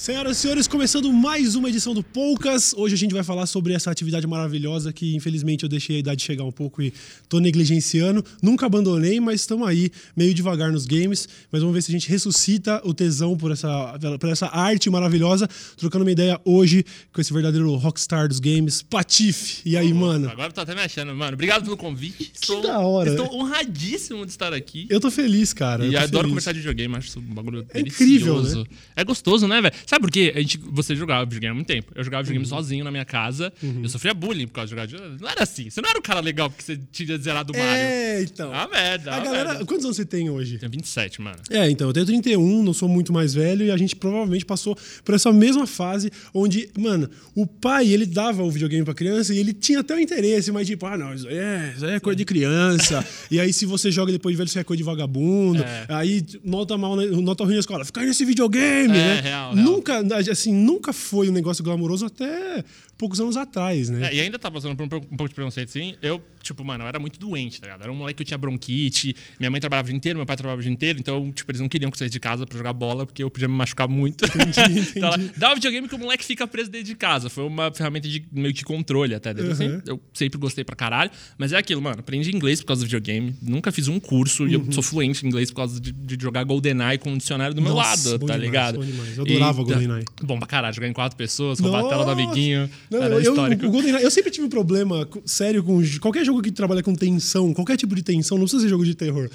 Senhoras e senhores, começando mais uma edição do Poucas. Hoje a gente vai falar sobre essa atividade maravilhosa que infelizmente eu deixei a idade chegar um pouco e tô negligenciando. Nunca abandonei, mas estamos aí meio devagar nos games. Mas vamos ver se a gente ressuscita o tesão por essa, por essa arte maravilhosa. Trocando uma ideia hoje com esse verdadeiro rockstar dos games, Patife. E aí, mano? Agora tô até me achando, mano. Obrigado pelo convite. Que da hora. Estou honradíssimo de estar aqui. Eu tô feliz, cara. E adoro feliz. conversar de videogame, acho isso um bagulho É delicioso. incrível, né? É gostoso, né, velho? Sabe por quê? A gente, você jogava videogame há muito tempo. Eu jogava Uhum. videogame sozinho na minha casa. Eu sofria bullying por causa de jogar videogame. Não era assim. Você não era o cara legal porque você tinha zerado o Mario. É, então. Ah, merda. a ah, galera. merda. Quantos anos você tem hoje? Tem 27, mano. É, então, eu tenho 31, não sou muito mais velho, e a gente provavelmente passou por essa mesma fase onde, mano, o pai, ele dava o videogame pra criança e ele tinha até o interesse, mas tipo, ah, não, isso aí é, isso aí é coisa de criança. e aí, se você joga depois de velho, isso é coisa de vagabundo. É. Aí, nota mal, nota ruim na escola, fica aí nesse videogame, É, né? real, real. Nunca, assim, nunca foi um negócio glamouroso até poucos anos atrás, né? É, e ainda tá passando por um, pouco- um pouco de preconceito, sim. Eu, tipo, mano, eu era muito doente, tá ligado? Era um moleque que eu tinha bronquite, minha mãe trabalhava o dia inteiro, meu pai trabalhava o dia inteiro, então, tipo, eles não queriam que eu saísse de casa pra jogar bola, porque eu podia me machucar muito. entendi. então, ela, dá o videogame que o moleque fica preso dentro de casa. Foi uma ferramenta de meio que controle até. Uhum. Assim, eu sempre gostei pra caralho. Mas é aquilo, mano. Aprendi inglês por causa do videogame. Nunca fiz um curso e eu Uhum. sou fluente em inglês por causa de, de jogar GoldenEye com um dicionário do meu Nossa, lado, tá demais, ligado? bom demais. Eu adorava E- GoldenEye. Bom pra caralho, jogar em quatro pessoas, roubar a tela do amiguinho. Não, era eu, histórico. o GoldenEye, eu sempre tive um problema sério com qualquer jogo que trabalha com tensão, qualquer tipo de tensão, não precisa ser jogo de terror.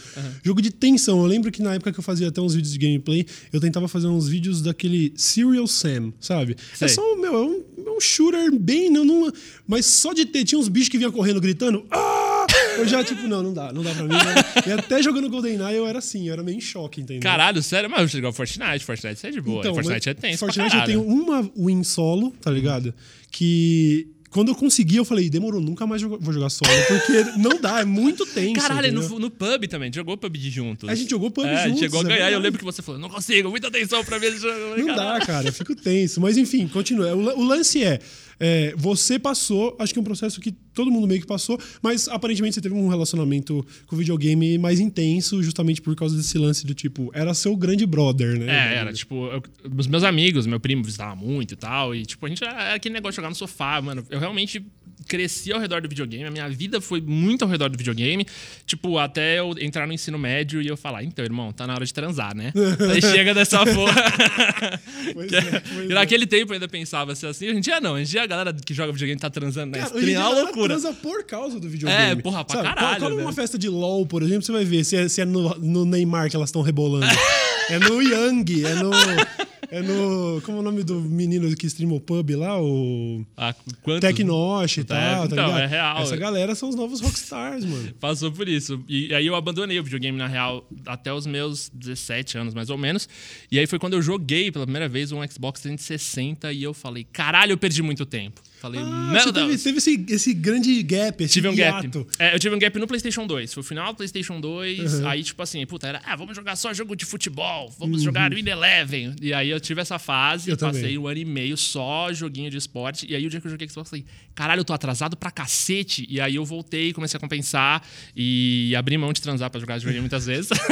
Jogo de tensão. Eu lembro que na época que eu fazia até uns vídeos de gameplay, eu tentava fazer uns vídeos daquele Serial Sam, sabe? Sei. É só, meu, é um, é um shooter bem. Não, não- mas só de ter, tinha uns bichos que vinham correndo gritando. Ah! Eu já, tipo, não, não dá, não dá pra mim. né? E até jogando GoldenEye eu era assim, eu era meio em choque, entendeu? Caralho, sério? Mas você jogou Fortnite, Fortnite é de boa. Fortnite é tenso Fortnite eu tenho uma win solo, tá ligado? Que quando eu consegui, eu falei, demorou, nunca mais jogo- vou jogar solo, porque não dá, é muito tenso. Caralho, no, no pub também, jogou PUBG juntos. A gente jogou PUBG é, juntos, chegou a é ganhar e eu lembro que você falou, não consigo, muita atenção pra ver esse jogo. Não dá, cara, eu fico tenso. Mas enfim, continua. O, o lance é, é, você passou, acho que é um processo que todo mundo meio que passou, mas aparentemente você teve um relacionamento com o videogame mais intenso, justamente por causa desse lance do tipo, era seu grande brother, né? É, era, tipo, eu- os meus amigos, meu primo visitava muito e tal, e tipo, a gente era aquele negócio de jogar no sofá, mano. Eu realmente cresci ao redor do videogame, a minha vida foi muito ao redor do videogame, tipo, até eu entrar no ensino médio e eu falar, então, irmão, tá na hora de transar, né? Aí chega dessa porra. Que- é, é. naquele tempo eu ainda pensava assim, assim, hoje em dia não, hoje em dia a galera que joga videogame tá transando na Cara, hoje em dia é a uma loucura. transa por causa do videogame. É, porra, pra Sabe? caralho, Cola né? numa festa de LOL, por exemplo, você vai ver se é, se é no, no Neymar que elas estão rebolando. é no Yang, é no. É no. Como é o nome do menino que streama o pub lá? O. Ah, Tecnosh e É, tal, tá então, ligado? é real. Essa galera são os novos rockstars, mano. Passou por isso. E aí eu abandonei o videogame, na real, até os meus 17 anos, mais ou menos. E aí foi quando eu joguei pela primeira vez um Xbox 360 e eu falei, caralho, eu perdi muito tempo. Falei, Ah, meu você teve, Deus. teve esse, esse grande gap, esse Tive um gap. É, eu tive um gap no PlayStation 2. Foi o final do PlayStation 2. Uhum. Aí, tipo assim, puta, era, ah, vamos jogar só jogo de futebol. Vamos jogar Win Eleven. E aí eu tive essa fase. Eu passei também. um ano e meio só joguinho de esporte. E aí o dia que eu joguei Xbox, eu falei, caralho, eu tô atrasado pra cacete. E aí eu voltei, comecei a compensar. E abri mão de transar pra jogar videogame muitas vezes.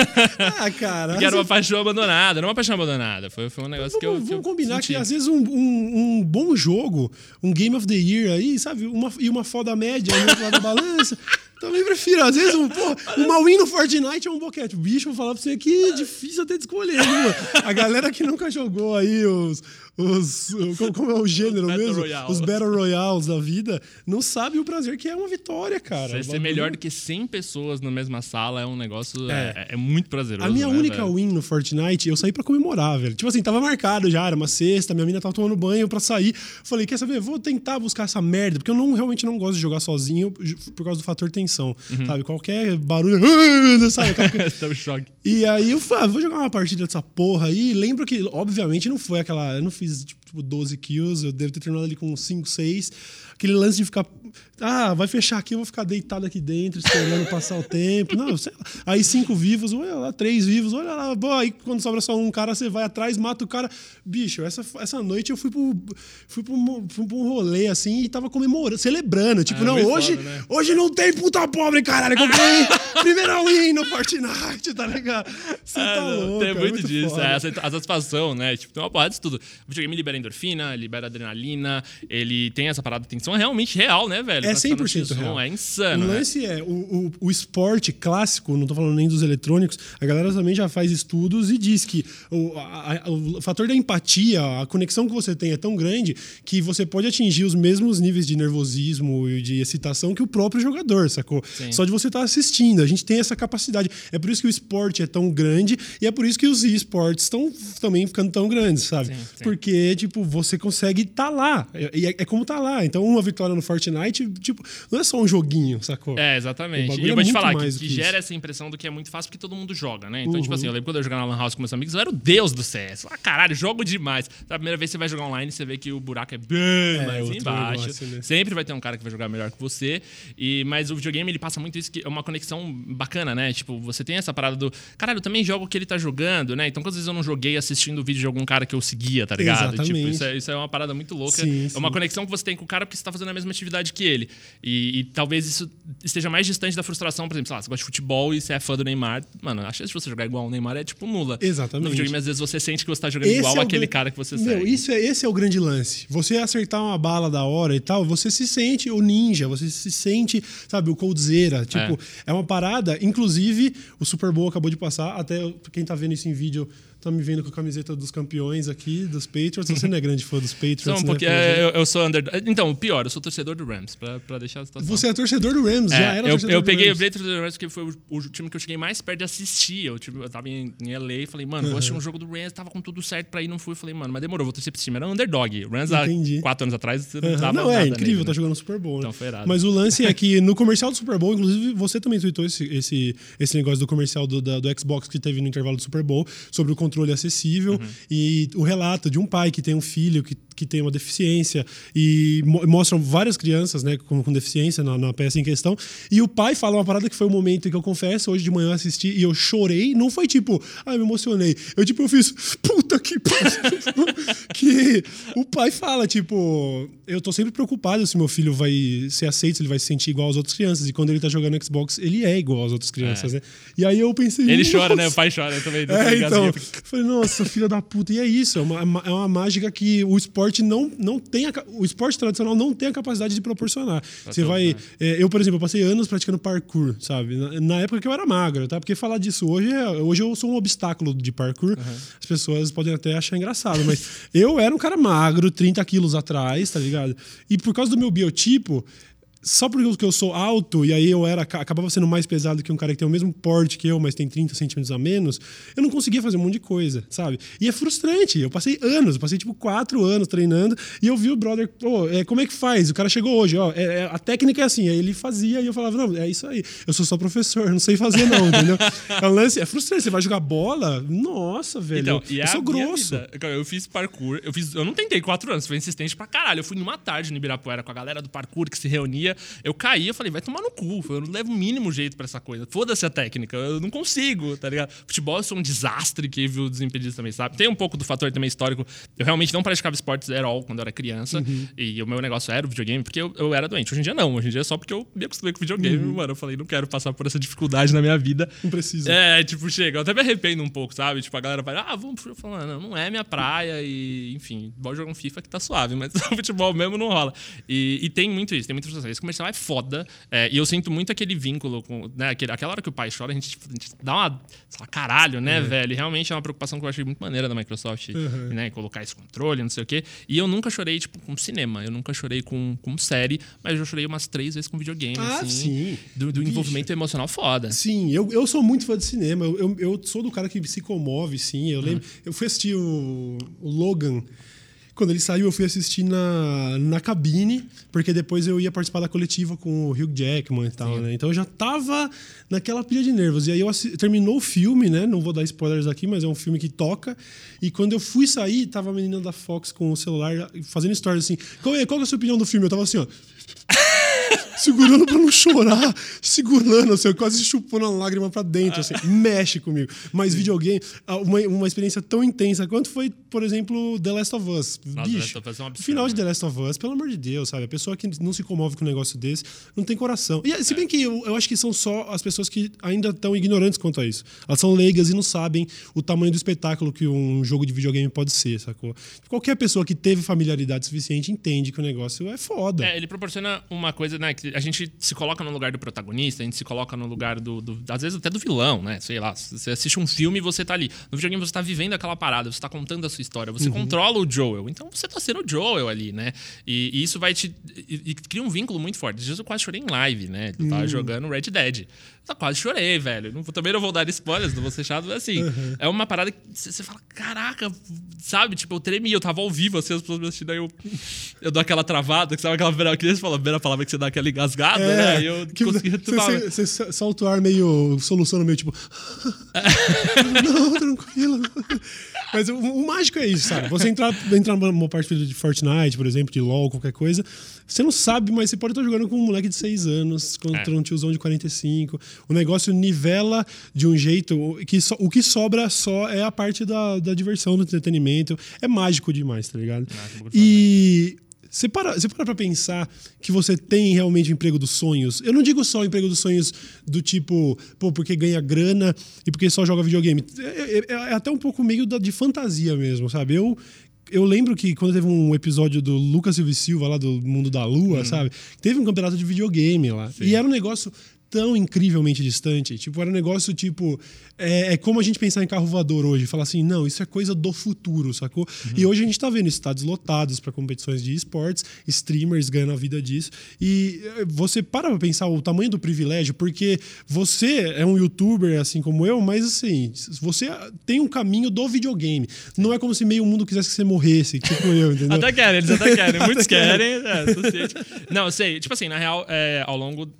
Ah, cara. Porque era uma paixão abandonada. Era uma paixão abandonada. Foi, foi um negócio que eu. Vamos, que eu vamos combinar senti. que às vezes um, um, um bom jogo, um Game of the Year aí, sabe? Uma, e uma foda média outro lado da balança. Também prefiro. Às vezes, um, pô, uma win no Fortnite é um boquete. Bicho, vou falar pra você que é difícil até de escolher, viu? A galera que nunca jogou aí os. Os como, é o gênero Battle mesmo? Royale. Os Battle Royales da vida, não sabe o prazer que é uma vitória, cara. Você ser melhor do que 100 pessoas na mesma sala é um negócio. É. É, é muito prazeroso. A minha né, única velho? win no Fortnite, eu saí pra comemorar, velho. Tipo assim, tava marcado já, era uma sexta, minha mina tava tomando banho pra sair. Falei, quer saber? Vou tentar buscar essa merda, porque eu não, realmente não gosto de jogar sozinho por causa do fator tensão, Uhum. sabe? Qualquer barulho, sabe? Aquela- Tá. E aí eu falei, ah, vou jogar uma partida dessa porra aí. Lembro que, obviamente, não foi aquela. Não fiz tipo, tipo 12 kills, eu devo ter terminado ali com 5, 6. Aquele lance de ficar. Ah, vai fechar aqui, eu vou ficar deitado aqui dentro, esperando passar o tempo. Não, sei lá. Aí cinco vivos, olha lá, três vivos, olha lá. Bom, aí quando sobra só um cara, você vai atrás, mata o cara. Bicho, essa, essa noite eu fui pro, fui pro, fui pro um rolê assim e tava comemorando, celebrando. Tipo, Ah, não, muito hoje, foda, né? hoje não tem puta pobre, caralho. Comprei primeira win no Fortnite, tá ligado? Você Ah, tá não, louco. tem é muito, disso. É, a sat- a satisfação, né? Tipo, tem uma porrada disso tudo. O videogame libera endorfina, libera adrenalina, ele tem essa parada de tensão, é realmente real, né, velho? É Pra ficar no 100% X1, real. É O insano, né? lance é, o, o, o esporte clássico, não tô falando nem dos eletrônicos, a galera também já faz estudos e diz que o, a- a- o fator da empatia, a conexão que você tem é tão grande que você pode atingir os mesmos níveis de nervosismo e de excitação que o próprio jogador, sacou? Sim. Só de você estar assistindo, a gente tem essa capacidade. É por isso que o esporte é tão grande e é por isso que os esportes estão também ficando tão grandes, sabe? Sim, sim. Porque, tipo, você consegue estar lá. E é, é como tá lá. Então, uma vitória no Fortnite, tipo, não é só um joguinho, sacou? É, exatamente. E eu é vou te muito falar que, mais que gera isso. essa impressão do que é muito fácil porque todo mundo joga, né? Então, Uhum. tipo assim, eu lembro quando eu jogava na Lan House com meus amigos, eu era o deus do CS. Ah, caralho, jogo demais. Da primeira vez que você vai jogar online, você vê que o buraco é bem mais outro embaixo. negócio, né? Sempre vai ter um cara que vai jogar melhor que você. E, mas o videogame, ele passa muito isso, que é uma conexão bacana, né? Tipo, você tem essa parada do. Caralho, eu também jogo o que ele tá jogando, né? Então, quantas vezes eu não joguei assistindo o vídeo de algum cara que eu seguia, tá ligado? Tipo, Exatamente. isso é, isso é uma parada muito louca. Sim, é uma sim. conexão que você tem com o cara porque você tá fazendo a mesma atividade que ele. E, e talvez isso esteja mais distante da frustração, por exemplo, sei lá, você gosta de futebol e você é fã do Neymar. Mano, a chance de você jogar igual o Neymar é tipo nula. Exatamente. No videogame, às vezes, você sente que você tá jogando igual é aquele gran- cara que você Meu, segue. isso é, esse é o grande lance. Você acertar uma bala da hora e tal, você se sente o ninja, você se sente, sabe, o coldzera. Tipo, é. uma parada. Inclusive, o Super Bowl acabou de passar. Até quem tá vendo isso em vídeo tá me vendo com a camiseta dos campeões aqui, dos Patriots. Você não é grande fã dos Patriots, Só um né? pouquinho, é, eu, eu sou under... Então, o pior, eu sou torcedor do Rams, pra, pra deixar a situação. Você é torcedor do Rams, já É, era eu, torcedor eu do peguei o Rams. Patriots do Rams porque foi o, o time que eu cheguei mais perto de assistir. Eu, tipo, eu tava em, em LA e falei, mano, vou assistir um jogo do Rams, tava com tudo certo pra ir, não fui. Falei, mano, mas demorou, vou torcer pra esse time. Era um underdog. O Rams há Entendi. quatro anos atrás, você não Aham. dava Não, é incrível, nele, tá né? jogando Super Bowl. né? Então foi irado. Mas o lance é que no comercial do Super Bowl, inclusive, você também tweetou esse, esse, esse negócio do comercial do, da- do Xbox que teve no intervalo do Super Bowl sobre o controle acessível Uhum. e o relato de um pai que tem um filho que, que tem uma deficiência e mo- mostram várias crianças né, com, com deficiência na, na peça em questão. E o pai fala uma parada que foi o momento que eu confesso, hoje de manhã eu assisti e eu chorei. Não foi tipo, ai, me emocionei. Eu, tipo, eu fiz, puta que que o pai fala, tipo, eu tô sempre preocupado se meu filho vai ser aceito, se ele vai se sentir igual às outras crianças. E quando ele tá jogando Xbox, ele é igual às outras crianças, né? E aí eu pensei. Ele chora, né? O pai chora também. É, então, É, eu falei, nossa, filha da puta. E é isso, é uma, é uma mágica que o esporte não, não tem. A, o esporte tradicional não tem a capacidade de proporcionar. Você vai. é, eu, por exemplo, eu passei anos praticando parkour, sabe? Na, na época que eu era magro, tá? Porque falar disso hoje, é- hoje eu sou um obstáculo de parkour. As pessoas podem até achar engraçado, mas eu era um cara magro, 30 quilos atrás, tá ligado? E por causa do meu biotipo. Só porque eu sou alto e aí eu era acabava sendo mais pesado que um cara que tem o mesmo porte que eu, mas tem 30 centímetros a menos, eu não conseguia fazer um monte de coisa, sabe? E é frustrante. Eu passei anos, eu passei tipo quatro anos treinando e eu vi o brother, pô, é, como é que faz? O cara chegou hoje, ó, é, é, a técnica é assim. Aí ele fazia e eu falava, não, é isso aí. Eu sou só professor, não sei fazer não, entendeu? É, um lance, é frustrante. Você vai jogar bola? Nossa, velho. Então, eu a sou grosso. Cara, eu fiz parkour, eu fiz, eu não tentei quatro anos, foi insistente pra caralho. Eu fui numa tarde no Ibirapuera com a galera do parkour que se reunia. Eu caí, eu falei, vai tomar no cu, eu não levo o mínimo jeito pra essa coisa. Foda-se a técnica, eu não consigo, tá ligado? Futebol eu sou um desastre que viu desimpedidos também, sabe? Tem um pouco do fator também histórico. Eu realmente não praticava esportes at all quando eu era criança. Uhum. E o meu negócio era o videogame, porque eu, eu era doente. Hoje em dia não, hoje em dia é só porque eu me acostumei com videogame, Uhum. mano. Eu falei, não quero passar por essa dificuldade na minha vida. Não precisa. É, tipo, chega. Eu até me arrependo um pouco, sabe? Tipo, a galera vai, ah, vamos pro futebol. Não, não é minha praia e, enfim, bora jogar um FIFA que tá suave, mas o futebol mesmo não rola. E, e tem muito isso, tem muita frustração. Comercial é foda. é, e eu sinto muito aquele vínculo com, né? Aquele, aquela hora que o pai chora, a gente, a gente dá uma, caralho, né, velho? E realmente é uma preocupação que eu achei muito maneira da Microsoft, né? Colocar esse controle, não sei o quê. E eu nunca chorei, tipo, com cinema. Eu nunca chorei com, com série, mas eu chorei umas três vezes com videogame, Ah, assim. sim. Do, do envolvimento emocional foda. Sim, eu, eu sou muito fã de cinema. Eu, eu, eu sou do cara que se comove, sim. Eu lembro. Eu fui assistir o, o Logan. Quando ele saiu, eu fui assistir na, na cabine, porque depois eu ia participar da coletiva com o Hugh Jackman e tal, né? Então eu já tava naquela pilha de nervos. E aí eu assi- terminou o filme, né? Não vou dar spoilers aqui, mas é um filme que toca. E quando eu fui sair, tava a menina da Fox com o celular fazendo stories assim. Qual é, qual é a sua opinião do filme? Eu tava assim, ó. Segurando pra não chorar, segurando, assim, quase chupando a lágrima pra dentro, assim, mexe comigo. Mas videogame, ah, uma, uma experiência tão intensa quanto foi, por exemplo, The Last of Us. Nossa, Bicho, of Us é um o absurdo, final de né? The Last of Us, pelo amor de Deus, sabe? A pessoa que não se comove com um negócio desse não tem coração. E se bem que eu, eu acho que são só as pessoas que ainda estão ignorantes quanto a isso. Elas são leigas e não sabem o tamanho do espetáculo que um jogo de videogame pode ser, sacou? Qualquer pessoa que teve familiaridade suficiente entende que o negócio é foda. É, ele proporciona uma coisa, né? Que a gente se coloca no lugar do protagonista, a gente se coloca no lugar do, do- Às vezes até do vilão, né? Sei lá. Você assiste um filme e você tá ali. No videogame você tá vivendo aquela parada, você tá contando a sua história, você controla o Joel. Então você tá sendo o Joel ali, né? E, e isso vai te. E, e cria um vínculo muito forte. Às vezes eu quase chorei em live, né? Eu tava jogando Red Dead. Eu quase chorei, velho. Não, também não vou dar spoilers, não vou ser chato, mas assim. É uma parada que você fala, caraca, sabe? Tipo, eu tremi, eu tava ao vivo, assim, as pessoas me assistindo, aí eu, eu dou aquela travada, que sabe aquela primeira, que eles falam, a primeira palavra que você dá aquela engasgada, né? E eu É, que consegui retomar. você, você solta o ar meio. soluciona meio tipo. não, tranquilo. Mas o, o mágico é isso, sabe? Você entrar, entrar numa partida de Fortnite, por exemplo, de LOL, qualquer coisa, você não sabe, mas você pode estar jogando com um moleque de 6 anos, contra É. um tiozão de 45. O negócio nivela de um jeito que só- o que sobra só é a parte da, da diversão, do entretenimento. É mágico demais, tá ligado? Mágico, E. Você para, você para pra pensar que você tem realmente o emprego dos sonhos. Eu não digo só o emprego dos sonhos do tipo, pô, porque ganha grana e porque só joga videogame. É, é- é até um pouco meio da- de fantasia mesmo, sabe? Eu, eu lembro que quando teve um episódio do Lucas Silva e Silva lá do Mundo da Lua, sabe? Teve um campeonato de videogame lá. E era um negócio tão incrivelmente distante. Tipo, era um negócio tipo. É, é como a gente pensar em carro voador hoje. Falar assim, não, isso é coisa do futuro, sacou? E hoje a gente tá vendo estádios lotados para competições de esportes, streamers ganhando a vida disso. E eh, você para pra pensar o tamanho do privilégio, porque você é um youtuber assim como eu, mas assim, você tem um caminho do videogame. Não é como se meio mundo quisesse que você morresse, tipo eu, entendeu? Até querem, eles até querem. Muitos Até querem. querem. É. Não, sei. Tipo assim, na real, é, ao longo.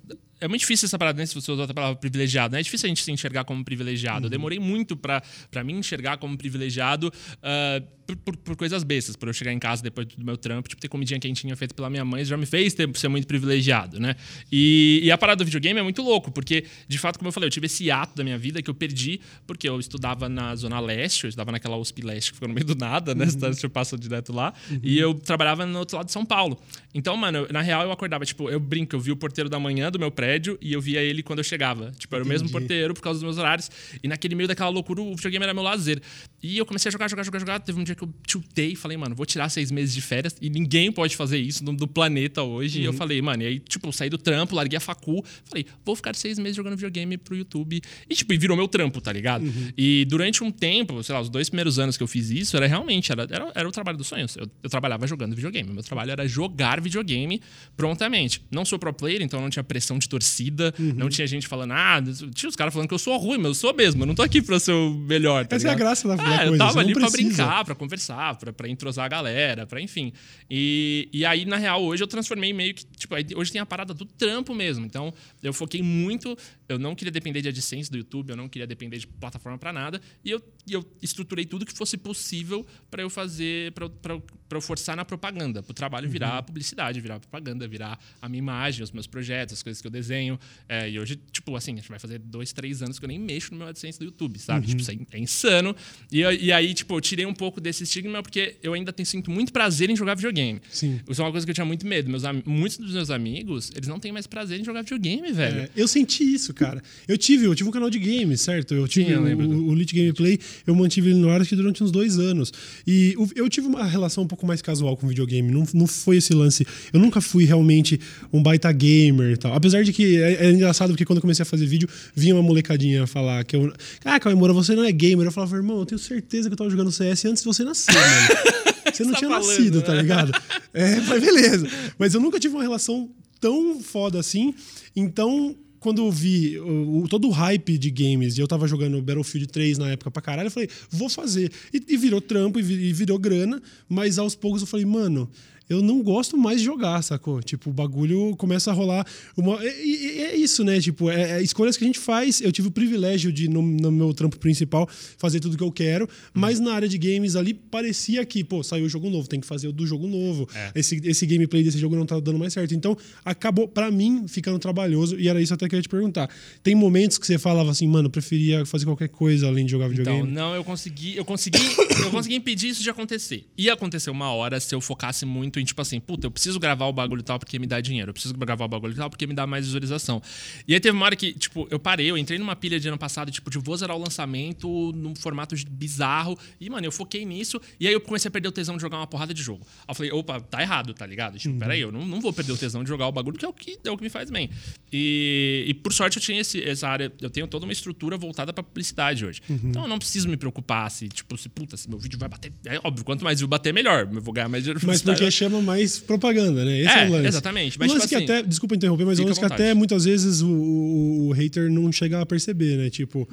É muito difícil essa parada, né? Se você usar a palavra privilegiado, né? É difícil a gente se enxergar como privilegiado. Eu demorei muito pra, pra me enxergar como privilegiado ah, por, por- por coisas bestas. Por eu chegar em casa depois do meu trampo, tipo, ter comidinha quentinha feita pela minha mãe, já me fez ter, ser muito privilegiado, né? E, e a parada do videogame é muito louco, porque, de fato, como eu falei, eu tive esse ato da minha vida que eu perdi, porque eu estudava na Zona Leste, eu estudava naquela USP Leste que fica no meio do nada, né? Você passa direto lá. E eu trabalhava no outro lado de São Paulo. Então, mano, eu- na real eu acordava, tipo, eu brinco, eu vi o porteiro da manhã do meu prédio e eu via ele quando eu chegava. Tipo, era o mesmo porteiro por causa dos meus horários. E naquele meio daquela loucura, o videogame era meu lazer. E eu comecei a jogar, jogar, jogar, jogar. Teve um dia que eu chutei e falei, mano, vou tirar seis meses de férias e ninguém pode fazer isso no, do planeta hoje. E eu falei, mano, e aí, tipo, eu saí do trampo, larguei a facu, falei, vou ficar seis meses jogando videogame pro YouTube. E, tipo, e virou meu trampo, tá ligado? E durante um tempo, sei lá, os dois primeiros anos que eu fiz isso, era realmente, era, era, era o trabalho dos sonhos. Eu, eu trabalhava jogando videogame. Meu trabalho era jogar videogame prontamente. Não sou pro player, então não tinha pressão de torcida, não tinha gente falando, ah, tinha os caras falando que eu sou ruim, mas eu sou mesmo, eu não tô aqui pra ser o melhor, tá Essa é a ligado? graça da- Ah, eu coisa, tava você não ali pra precisa. brincar, pra conversar, pra, pra entrosar a galera, pra enfim. E, e aí, na real, hoje eu transformei meio que, tipo, hoje tem a parada do trampo mesmo. Então, eu foquei muito, eu não queria depender de AdSense do YouTube, eu não queria depender de plataforma pra nada, e eu, e eu estruturei tudo que fosse possível pra eu fazer, pra, eu- pra, eu- forçar na propaganda, pro trabalho virar publicidade, virar propaganda, virar a minha imagem, os meus projetos, as coisas que eu desenho. É, e hoje, tipo, assim, vai fazer dois, três anos que eu nem mexo no meu AdSense do YouTube, sabe? Tipo, isso é, é insano. E, e aí, tipo, eu tirei um pouco desse estigma porque eu ainda tenho, sinto muito prazer em jogar videogame. Sim. Isso é uma coisa que eu tinha muito medo. Meus, muitos dos meus amigos, eles não têm mais prazer em jogar videogame, velho. É, eu senti isso, cara. Eu tive, eu tive um canal de games, certo? Eu tive Sim, eu o, o Elite Gameplay, eu mantive ele no ar durante uns dois anos. E o- eu tive uma relação um pouco mais casual com videogame. Não, não foi esse lance. Eu nunca fui realmente um baita gamer e tal. Apesar de que é, é engraçado porque quando eu comecei a fazer vídeo, vinha uma molecadinha falar que eu. Ah, Cauê Moura, você não é gamer. Eu falava, irmão, eu tenho certeza que eu tava jogando CS antes de você nascer, mano. Você não Tá tinha falando, nascido, né? tá ligado? É, mas beleza. Mas eu nunca tive uma relação tão foda assim. Então, quando eu vi o, o- todo o hype de games, e eu tava jogando Battlefield 3 na época pra caralho, eu falei, vou fazer. E, e virou trampo, e, vi- virou grana, mas aos poucos eu falei, mano. Eu não gosto mais de jogar, sacou? Tipo, o bagulho começa a rolar. Uma... E, é isso, né? Tipo, é, é escolhas que a gente faz. Eu tive o privilégio de, no, no meu trampo principal, fazer tudo que eu quero. Mas na área de games ali, parecia que, pô, saiu o jogo novo, tem que fazer o do jogo novo. É. Esse, esse gameplay desse jogo não tá dando mais certo. Então, acabou, pra mim, ficando trabalhoso. E era isso até que eu ia te perguntar. Tem momentos que você falava assim, mano, eu preferia fazer qualquer coisa além de jogar Então, videogame? não, eu consegui, eu consegui, eu consegui impedir isso de acontecer. Ia acontecer uma hora se eu focasse muito em, tipo assim, puta, eu preciso gravar o bagulho e tal porque me dá dinheiro. Eu preciso gravar o bagulho e tal porque me dá mais visualização. E aí teve uma hora que, tipo, eu parei, eu entrei numa pilha de ano passado, tipo, de vou zerar o lançamento num formato bizarro. E, mano, eu foquei nisso. E aí eu comecei a perder o tesão de jogar uma porrada de jogo. Aí eu falei, opa, tá errado, tá ligado? Tipo, peraí, eu não, não vou perder o tesão de jogar o bagulho, que é o que, é o que me faz bem. E, e por sorte eu tinha esse- essa área, eu tenho toda uma estrutura voltada pra publicidade hoje. Então eu não preciso me preocupar se, tipo, se, puta, se meu vídeo vai bater. É óbvio, quanto mais view bater, melhor. Eu vou ganhar mais dinheiro Mas porque chama mais propaganda, né? Esse é, É, o lance. exatamente. Um Mas, lance tipo que assim, até, desculpa interromper, mas é um lance que até muitas vezes o, o- o hater não chega a perceber, né? Tipo,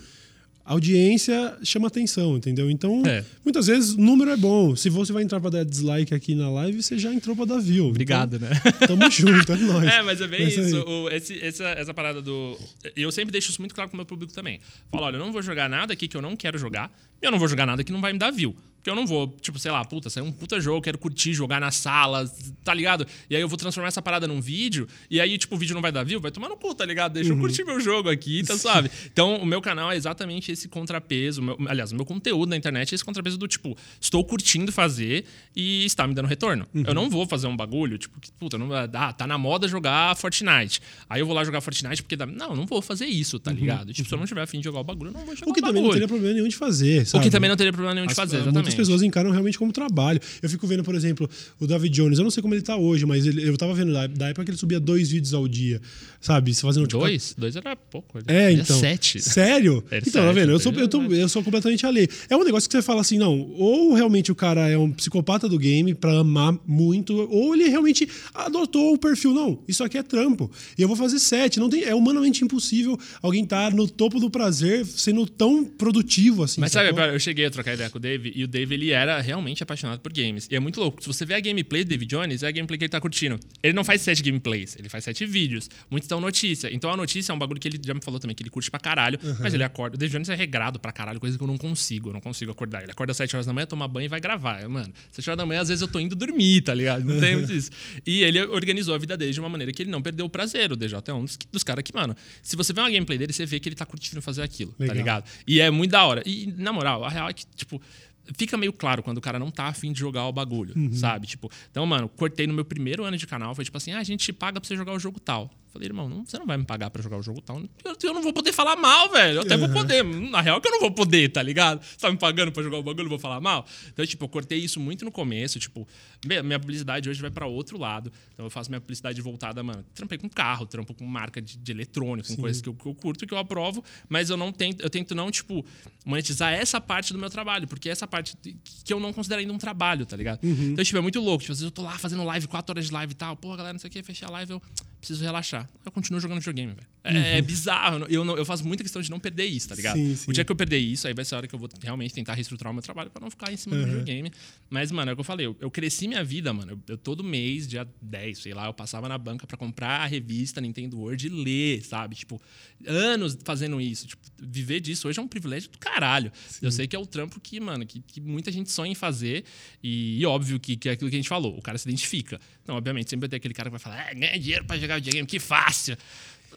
a audiência chama atenção, entendeu? Então, É. muitas vezes o número é bom. Se você vai entrar pra dar dislike aqui na live, você já entrou pra dar view. Obrigado, então, né? Tamo junto, é nóis. É, mas é bem Mas isso. aí. O- esse- essa, essa parada do. Eu sempre deixo isso muito claro com o meu público também. Falo, olha, eu não vou jogar nada aqui que eu não quero jogar, e eu não vou jogar nada que não vai me dar view. Porque eu não vou, tipo, sei lá, puta, saiu um puta jogo, quero curtir, jogar na sala, tá ligado? E aí eu vou transformar essa parada num vídeo, e aí, tipo, o vídeo não vai dar view, vai tomar no cu, tá ligado? Deixa eu curtir meu jogo aqui, tá suave. Então, o meu canal é exatamente esse contrapeso. o meu- aliás, o meu conteúdo na internet é esse contrapeso do tipo, estou curtindo fazer e está me dando retorno. Eu não vou fazer um bagulho, tipo, que, puta, não, ah, tá na moda jogar Fortnite. Aí eu vou lá jogar Fortnite porque dá. Não, não vou fazer isso, tá ligado? Tipo, se eu não tiver afim de jogar o bagulho, eu não vou jogar O que o também bagulho. não teria problema nenhum de fazer, O sabe? que também não teria problema nenhum de As- fazer, Exatamente. pessoas encaram realmente como trabalho. Eu fico vendo, por exemplo, o David Jones. Eu não sei como ele tá hoje, mas ele- eu tava vendo da, da época que ele subia dois vídeos ao dia, sabe? Se fazendo tipo, Dois? Dois era pouco. É, então. Sete. Sério? Era então, tá sete, vendo? Eu sou, eu, tô- eu sou completamente alheio. É um negócio que você fala assim, não, ou realmente o cara é um psicopata do game pra amar muito, ou ele realmente adotou o perfil, não, isso aqui é trampo. E eu vou fazer sete. Não tem, é humanamente impossível alguém estar no topo do prazer sendo tão produtivo assim. Mas sabe, eu cheguei a trocar ideia com o Dave e o Dave ele era realmente apaixonado por games. E é muito louco. Se você vê a gameplay do David Jones, é a gameplay que ele tá curtindo. Ele não faz sete gameplays, ele faz sete vídeos. Muitos estão notícia. Então a notícia é um bagulho que ele já me falou também, que ele curte pra caralho, mas ele acorda. O David Jones é regrado pra caralho, coisa que eu não consigo. Eu não consigo acordar. Ele acorda às 7 horas da manhã, toma banho e vai gravar. Mano, 7 horas da manhã, às vezes eu tô indo dormir, tá ligado? Não tem muito isso. E ele organizou a vida dele de uma maneira que ele não perdeu o prazer. O DJ é um dos, dos caras que, mano, se você vê uma gameplay dele, você vê que ele tá curtindo fazer aquilo, Legal. tá ligado? E é muito da hora. E, na moral, a real é que, tipo, fica meio claro quando o cara não tá afim de jogar o bagulho, sabe? Tipo, então, mano, cortei no meu primeiro ano de canal, foi tipo assim, ah, a gente te paga pra você jogar o jogo tal. Falei, irmão, não, você não vai me pagar pra jogar o jogo tal. Eu, eu não vou poder falar mal, velho. Eu até vou poder. Na real que eu não vou poder, tá ligado? Você tá me pagando pra jogar o bagulho, eu vou falar mal? Então, tipo, eu cortei isso muito no começo. Tipo, minha publicidade hoje vai pra outro lado. Então, eu faço minha publicidade voltada, mano. Trampei com carro, trampo com marca de, de eletrônico, com coisas que eu, que eu curto, que eu aprovo. Mas eu não tento, eu tento não, tipo, monetizar essa parte do meu trabalho. Porque essa parte que eu não considero ainda um trabalho, tá ligado? Então, tipo, é muito louco. Tipo, às vezes eu tô lá fazendo live, quatro horas de live e tal. Pô, galera, não sei o que, fechei a live, eu preciso relaxar. Eu continuo jogando videogame, velho. É, é bizarro. Eu, não- eu faço muita questão de não perder isso, tá ligado? Sim, sim. O dia que eu perder isso, aí vai ser a hora que eu vou realmente tentar reestruturar o meu trabalho pra não ficar em cima do videogame. Mas, mano, é o que eu falei. Eu, eu cresci minha vida, mano. Eu, eu todo mês, dia 10, sei lá, eu passava na banca pra comprar a revista Nintendo World e ler, sabe? Tipo, anos fazendo isso. Tipo, viver disso hoje é um privilégio do caralho. Eu sei que é o trampo que, mano, que, que muita gente sonha em fazer. E, e óbvio que, que é aquilo que a gente falou. O cara se identifica. Então, obviamente, sempre vai ter aquele cara que vai falar, é, ganha dinheiro pra jogar videogame, que fácil.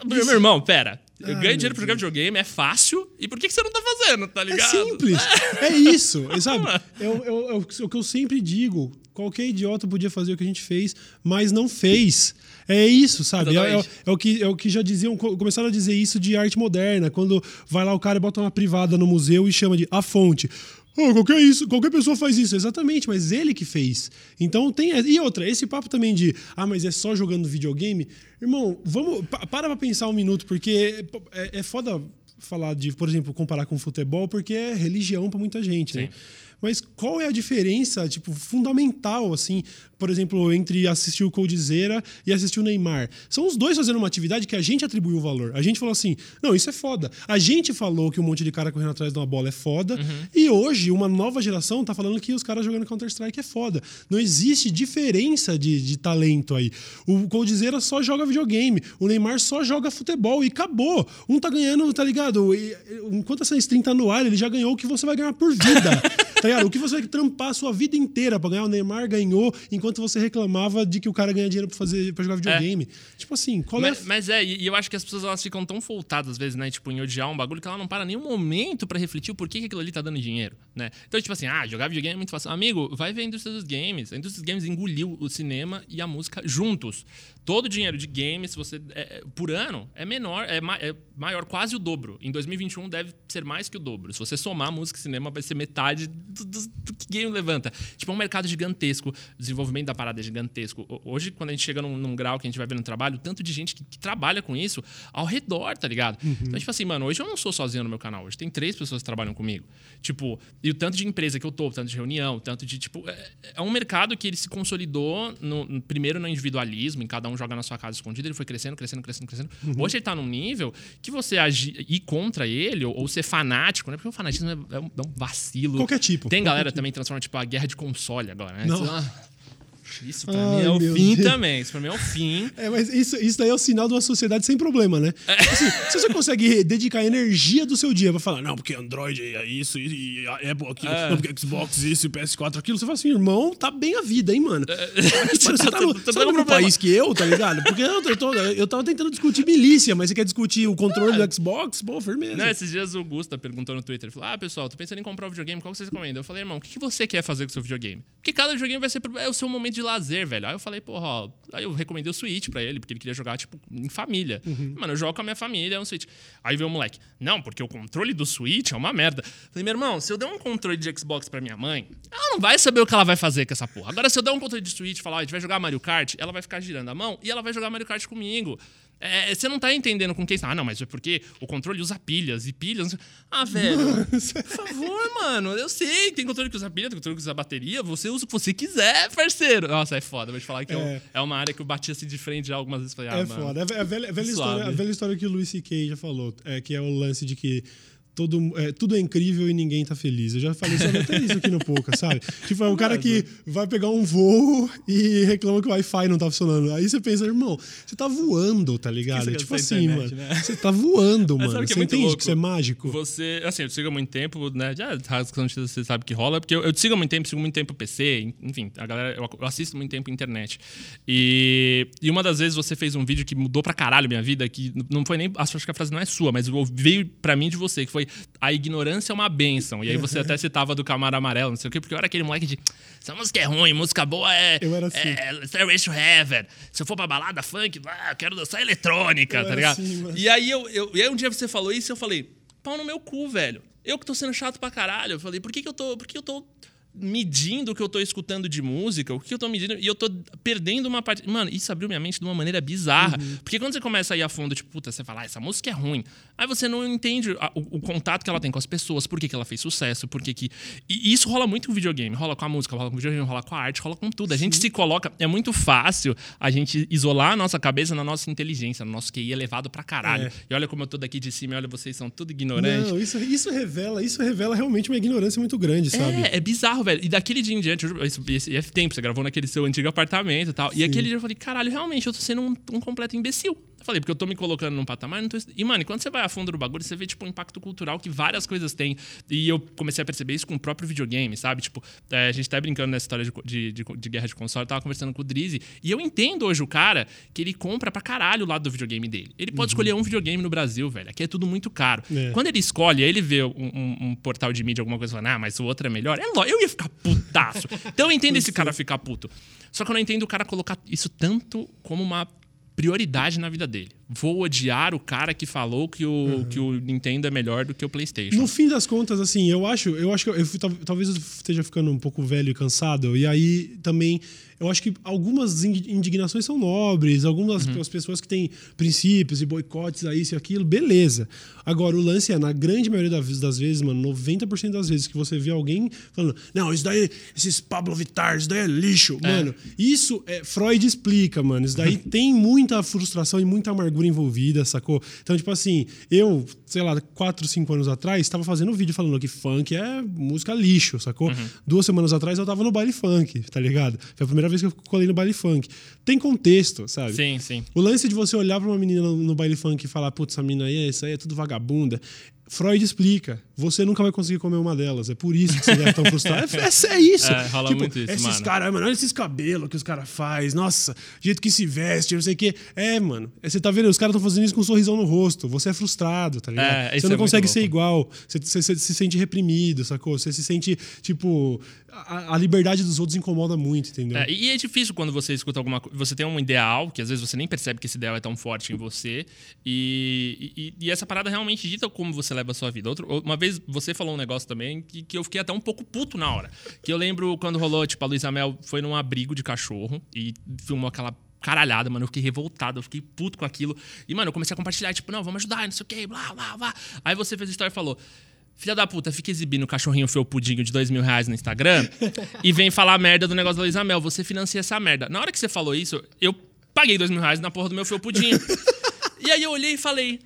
Meu irmão, pera. Eu Ai, ganho meu dinheiro pra jogar videogame, é fácil. E por que, que você não tá fazendo, tá É ligado? simples. É isso, sabe? É, o- é o- é o que eu sempre digo. Qualquer idiota podia fazer o que a gente fez, mas não fez. É isso, sabe? É, é- é o que, é o que já diziam, co- começaram a dizer isso de arte moderna, quando vai lá o cara e bota uma privada no museu e chama de a fonte. Oh, qualquer, isso, qualquer pessoa faz isso, exatamente, mas ele que fez. Então tem. E outra, esse papo também de ah, mas é só jogando videogame. Irmão, vamos. pa- Para pra pensar um minuto, porque é, é foda falar de, por exemplo, comparar com futebol, porque é religião para muita gente, né? Sim. Mas qual é a diferença, tipo, fundamental, assim, por exemplo, entre assistir o Coldzera e assistir o Neymar? São os dois fazendo uma atividade que a gente atribuiu o valor. A gente falou assim, não, isso é foda. A gente falou que um monte de cara correndo atrás de uma bola é foda, e hoje uma nova geração tá falando que os caras jogando Counter-Strike é foda. Não existe diferença de, de talento aí. O Coldzera só joga videogame, o Neymar só joga futebol e acabou. Um tá ganhando, tá ligado? E, enquanto essa stream tá no ar, ele já ganhou o que você vai ganhar por vida. tá? O que você vai trampar a sua vida inteira pra ganhar, o Neymar ganhou enquanto você reclamava de que o cara ganha dinheiro pra, fazer, pra jogar videogame. Tipo assim, qual Mas, é. mas é, e eu acho que as pessoas elas ficam tão voltadas às vezes, né? Tipo, em odiar um bagulho que ela não para nenhum momento pra refletir o porquê que aquilo ali tá dando dinheiro, né? Então, tipo assim, ah, jogar videogame é muito fácil. Amigo, vai ver a indústria dos games. A indústria dos games engoliu o cinema e a música juntos. Todo o dinheiro de games, você é, é, por ano, é menor, é, ma- é maior, quase o dobro. Em 2021 deve ser mais que o dobro. Se você somar música e cinema, vai ser metade do, do- do que game levanta. Tipo, é um mercado gigantesco. O desenvolvimento da parada é gigantesco. Hoje, quando a gente chega num, num grau que a gente vai ver no trabalho, tanto de gente que, que trabalha com isso ao redor, tá ligado? Então, tipo assim, mano, hoje eu não sou sozinho no meu canal. Hoje tem três pessoas que trabalham comigo. Tipo, e o tanto de empresa que eu tô, o tanto de reunião, o tanto de, tipo... É, é um mercado que ele se consolidou no- primeiro no individualismo, em cada um joga na sua casa escondida, ele foi crescendo, crescendo, crescendo, crescendo. Hoje ele tá num nível que você agir, ir contra ele ou, ou ser fanático, né? Porque o fanatismo é, é um, é um vacilo. Qualquer tipo. Tem Qualquer galera tipo. também que transforma, tipo, a guerra de console agora, né? Não. Isso pra Ai, mim é o fim Deus. também. Isso pra mim é o fim. É, mas isso, isso daí é o sinal de uma sociedade sem problema, né? Assim, se você consegue dedicar a energia do seu dia pra falar, não, porque Android é isso, e Apple aquilo, É. não, porque Xbox isso, e PS4 aquilo, você fala assim, irmão, tá bem a vida, hein, mano? você tá- tá no, tá- você tá tá dando no mesmo país que eu, tá ligado? Porque eu, eu, tô- eu tava tentando discutir milícia, mas você quer discutir o controle do Xbox? Pô, firmeza. Não, esses dias o Gusta perguntou no Twitter. Ele falou: Ah, pessoal, tô pensando em comprar um videogame, qual que vocês recomendam? Eu falei, irmão, o que você quer fazer com o seu videogame? Porque cada videogame vai ser é o seu momento de lazer, velho. Aí eu falei, porra, ó, aí eu recomendei o Switch pra ele, porque ele queria jogar, tipo, em família. Mano, eu jogo com a minha família, é um Switch. Aí veio o moleque, não, porque o controle do Switch é uma merda. Eu falei, meu irmão, se eu der um controle de Xbox pra minha mãe, ela não vai saber o que ela vai fazer com essa porra. Agora, se eu der um controle de Switch e falar, ó, a gente vai jogar Mario Kart, ela vai ficar girando a mão e ela vai jogar Mario Kart comigo. É, você não tá entendendo com quem está. Ah, não, mas é porque o controle usa pilhas e pilhas. Ah, velho. Por favor, mano. Eu sei, tem controle que usa pilha, tem controle que usa bateria. Você usa o que você quiser, parceiro. Nossa, é foda. Vou te falar que é, um- É. é uma área que eu bati assim de frente já algumas vezes. Falei, ah, É mano. foda. É a velha, a velha história, a velha história que o Luis C.K. já falou, é, que é o lance de que todo, é, tudo é incrível e ninguém tá feliz. Eu já falei sobre até isso aqui no Pouca, sabe? Tipo, é o cara que vai pegar um voo e reclama que o Wi-Fi não tá funcionando. Aí você pensa, irmão, você tá voando, tá ligado? você Tipo assim, internet, mano. né? Você tá voando, Mas mano. sabe o que é Você muito entende louco? que isso é mágico? Você, assim, eu te sigo há muito tempo, né? Já você sabe que rola, porque eu, eu te sigo há muito tempo, sigo muito tempo PC, enfim, a galera, eu, eu assisto muito tempo internet. E, e uma das vezes você fez um vídeo que mudou pra caralho minha vida, que não foi nem. Acho que a frase não é sua, mas veio pra mim de você, que foi a ignorância é uma benção. E aí você até citava do Camaro Amarelo, não sei o quê, porque eu era aquele moleque de. Essa música é ruim, música boa é. Eu era assim. É, Stairway to Heaven. Se eu for pra balada funk, ah, eu quero dançar eletrônica, Eu tá ligado? assim, mano. E aí, eu, eu, e aí um dia você falou isso e eu falei, pau no meu cu, velho. Eu que tô sendo chato pra caralho. Eu falei, por que, que eu tô. Por que eu tô medindo o que eu tô escutando de música? O que eu tô medindo? E eu tô perdendo uma parte. Mano, isso abriu minha mente de uma maneira bizarra. Uhum. Porque quando você começa a ir a fundo, tipo, puta, você fala, ah, essa música é ruim. Aí você não entende a- o, o contato que ela tem com as pessoas, por que, que ela fez sucesso, por que que. E isso rola muito com videogame. Rola com a música, rola com o videogame, rola com a arte, rola com tudo. A gente se coloca. É muito fácil a gente isolar a nossa cabeça na nossa inteligência, no nosso QI elevado pra caralho. É. E olha como eu tô daqui de cima, e olha, vocês são tudo ignorantes. Não, isso, isso revela, isso revela realmente uma ignorância muito grande, sabe? É, é bizarro, velho. E daquele dia em diante, eu- esse, esse, tempo, você gravou naquele seu antigo apartamento e tal. E aquele dia eu falei, caralho, realmente, eu tô sendo um, um completo imbecil. Eu falei, porque eu tô me colocando num patamar, não tô... E, mano, quando você vai a fundo do bagulho, você vê, tipo, o impacto cultural que várias coisas têm. E eu comecei a perceber isso com o próprio videogame, sabe? Tipo, é, a gente tá brincando nessa história de, de, de- guerra de console, eu tava conversando com o Drizzy. E eu entendo hoje o cara que ele compra pra caralho o lado do videogame dele. Ele pode escolher um videogame no Brasil, velho. Aqui é tudo muito caro. É. Quando ele escolhe, aí ele vê um, um- um portal de mídia, alguma coisa, falando, ah, mas o outro é melhor. É lógico, eu ia ficar putaço. Então eu entendo esse cara ficar puto. Só que eu não entendo o cara colocar isso tanto como uma prioridade na vida dele. Vou odiar o cara que falou que o, uhum. que o Nintendo é melhor do que o PlayStation. No fim das contas, assim, eu acho, eu acho que eu, eu, talvez eu esteja ficando um pouco velho e cansado, e aí também eu acho que algumas indignações são nobres, algumas uhum. pessoas que têm princípios e boicotes a isso e aquilo, beleza. Agora, o lance é, na grande maioria das vezes, mano, 90% das vezes que você vê alguém falando, não, isso daí, esses Pablo Vittar, isso daí é lixo. É. Mano, isso é, Freud explica, mano. Isso daí tem muita frustração e muita amargura envolvida, sacou? Então, tipo assim, eu, sei lá, 4, 5 anos atrás, estava fazendo um vídeo falando que funk é música lixo, sacou? Uhum. Duas semanas atrás eu tava no baile funk, tá ligado? Foi a primeira vez que eu colei no baile funk. Tem contexto, sabe? Sim, sim. O lance de você olhar pra uma menina no, no baile funk e falar, putz, essa menina aí, isso aí é tudo vagabunda. Freud explica. Você nunca vai conseguir comer uma delas. É por isso que você deve estar frustrado. É, é, é isso. É, rola tipo, muito isso, esses caras, mano, olha esses cabelos que os caras fazem. Nossa, jeito que se veste, não sei o quê. É, mano. É, você tá vendo? Os caras estão fazendo isso com um sorrisão no rosto. Você é frustrado, tá ligado? É, você não é consegue ser igual. Você, você, você, se sente reprimido, sacou? Você se sente, tipo. A, a liberdade dos outros incomoda muito, entendeu? É, e é difícil quando você escuta alguma coisa. Você tem um ideal, que às vezes você nem percebe que esse ideal é tão forte em você. E, e, e essa parada realmente dita como você leva a sua vida. Outro, uma vez você falou um negócio também que, que eu fiquei até um pouco puto na hora. Que eu lembro quando rolou, tipo, a Luísa Mel foi num abrigo de cachorro e filmou aquela caralhada, mano. Eu fiquei revoltado, eu fiquei puto com aquilo. E, mano, eu comecei a compartilhar, tipo, não, vamos ajudar, não sei o quê, blá, blá, blá. Aí você fez a história e falou. Filha da puta, fica exibindo o cachorrinho felpudinho de dois mil reais no Instagram e vem falar merda do negócio da Luísa Mel. Você financia essa merda. Na hora que você falou isso, eu paguei dois mil reais na porra do meu felpudinho. e aí eu olhei e falei,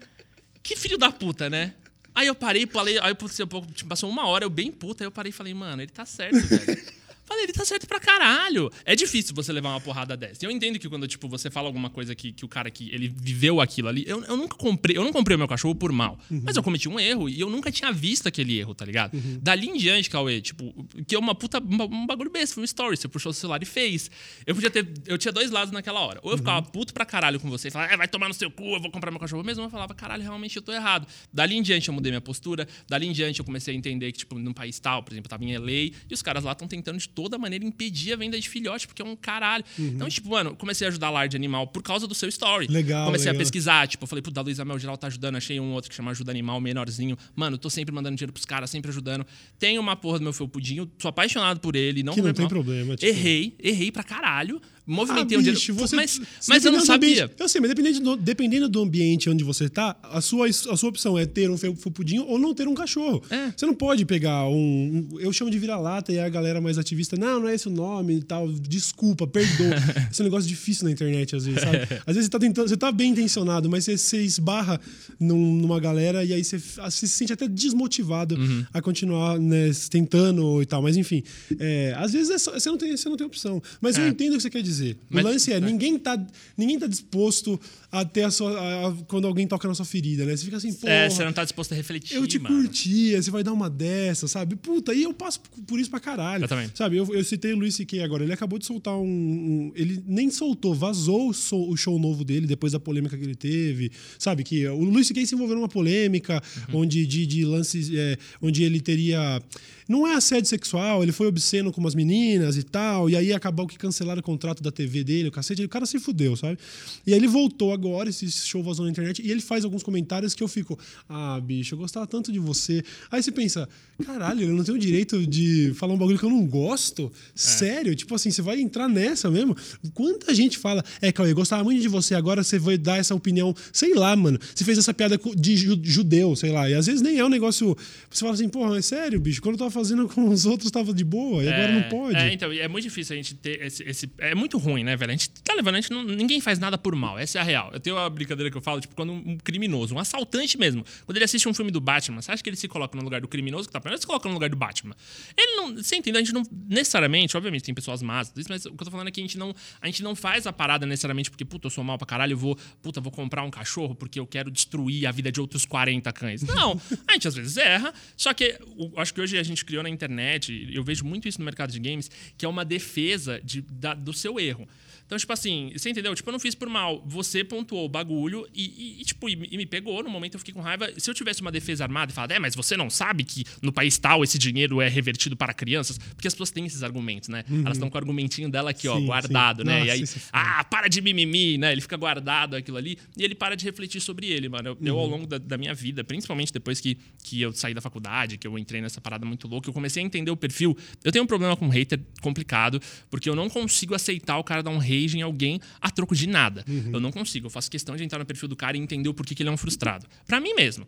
que filho da puta, né? Aí eu parei, falei, aí tipo, passou uma hora, eu bem puta, aí eu parei e falei, mano, ele tá certo, velho. Falei, ele tá certo pra caralho. É difícil você levar uma porrada dessa. Eu entendo que quando, tipo, você fala alguma coisa que, que o cara que ele viveu aquilo ali. Eu, eu nunca comprei, eu não comprei o meu cachorro por mal. Uhum. Mas eu cometi um erro e eu nunca tinha visto aquele erro, tá ligado? Uhum. Dali em diante, Cauê, tipo, que é uma puta. Um bagulho besta, foi um story. Você puxou o celular e fez. Eu podia ter. Eu tinha dois lados naquela hora. Ou eu ficava uhum. puto pra caralho com você e falava, é, vai tomar no seu cu, eu vou comprar meu cachorro mesmo. Eu falava, caralho, realmente eu tô errado. Dali em diante eu mudei minha postura. Dali em diante eu comecei a entender que, tipo, num país tal, por exemplo, eu tava em LA, e os caras lá estão tentando de toda maneira impedir a venda de filhote, porque é um caralho. Uhum. Então, tipo, mano, comecei a ajudar lar de animal por causa do seu story. Legal. Comecei legal. a pesquisar, tipo, eu falei, pô, da Luísa Mel geral tá ajudando, achei um outro que chama Ajuda Animal, menorzinho. Mano, tô sempre mandando dinheiro pros caras, sempre ajudando. Tenho uma porra do meu felpudinho, sou apaixonado por ele, não Que não tem mal. problema. Tipo... Errei, errei pra caralho movimentei ah, um bicho, você, mas, mas eu não sabia. Ambiente, eu sei, mas dependendo do, dependendo do ambiente onde você tá, a sua, a sua opção é ter um fupudinho ou não ter um cachorro. É. Você não pode pegar um, um Eu chamo de vira-lata e a galera mais ativista, não, não é esse o nome e tal. Desculpa, perdoa. esse é um negócio difícil na internet, às vezes, sabe? Às vezes você tá, tentando, você tá bem intencionado, mas você, você esbarra num, numa galera e aí você, você, se sente até desmotivado uhum. a continuar né, tentando e tal. Mas enfim, é, às vezes é só, você, não tem, você não tem opção. Mas é. eu entendo o que você quer dizer. O mas, lance é é, ninguém tá, ninguém tá disposto a ter a sua. A, a, quando alguém toca na sua ferida, né? Você fica assim, pô. É, você não tá disposto a refletir. Eu te mano. curtia, você vai dar uma dessa, sabe? Puta, e eu passo por isso pra caralho. Eu também. Sabe, eu, eu citei o Luiz C.K. agora. Ele acabou de soltar um. um ele nem soltou, vazou o show, o show, novo dele depois da polêmica que ele teve. Sabe, que o Luiz C.K. se envolveu numa polêmica uhum. onde de, de lances. É, onde ele teria. Não é assédio sexual, ele foi obsceno com umas meninas e tal, e aí acabou que cancelaram o contrato da TV dele, o cacete, o cara se fudeu, sabe? E aí ele voltou agora, esse show vazou na internet, e ele faz alguns comentários que eu fico, ah, bicho, eu gostava tanto de você. Aí você pensa, caralho, eu não tenho o direito de falar um bagulho que eu não gosto? É. Sério? Tipo assim, você vai entrar nessa mesmo? Quanta gente fala, é, Cauê, eu gostava muito de você, agora você vai dar essa opinião, sei lá, mano. Você fez essa piada de judeu, sei lá, e às vezes nem é um negócio. Você fala assim, porra, é sério, bicho, quando eu tava fazendo com os outros tava de boa, e é, agora não pode. É, então, é muito difícil a gente ter esse, esse, É muito ruim, né, velho? A gente tá levando, a gente não, ninguém faz nada por mal, essa é a real. Eu tenho uma brincadeira que eu falo, tipo, quando um criminoso, um assaltante mesmo, quando ele assiste um filme do Batman, você acha que ele se coloca no lugar do criminoso que tá ele se coloca no lugar do Batman. Ele não. Você entende? A gente não. Necessariamente, obviamente, tem pessoas más, mas o que eu tô falando é que a gente não, a gente não faz a parada necessariamente porque, puta, eu sou mal pra caralho, eu vou, puta, vou comprar um cachorro porque eu quero destruir a vida de outros 40 cães. Não, a gente às vezes erra, só que eu acho que hoje a gente criou na internet, eu vejo muito isso no mercado de games, que é uma defesa de, da, do seu erro erro. Então, tipo assim, você entendeu? Tipo, eu não fiz por mal. Você pontuou o bagulho e, e, tipo, e, e me pegou. No momento eu fiquei com raiva. Se eu tivesse uma defesa armada e falar, é, mas você não sabe que no país tal esse dinheiro é revertido para crianças? Porque as pessoas têm esses argumentos, né? Uhum. Elas estão com o argumentinho dela aqui, ó, guardado, né? Nossa, e aí, ah, para de mimimi, né? Ele fica guardado aquilo ali e ele para de refletir sobre ele, mano. Eu, eu, Uhum. ao longo da, da minha vida, principalmente depois que, que eu saí da faculdade, que eu entrei nessa parada muito louca, eu comecei a entender o perfil. Eu tenho um problema com hater complicado, porque eu não consigo aceitar o cara dar um rage em alguém a troco de nada. Uhum. Eu não consigo. Eu faço questão de entrar no perfil do cara e entender o porquê que ele é um frustrado. Pra mim mesmo.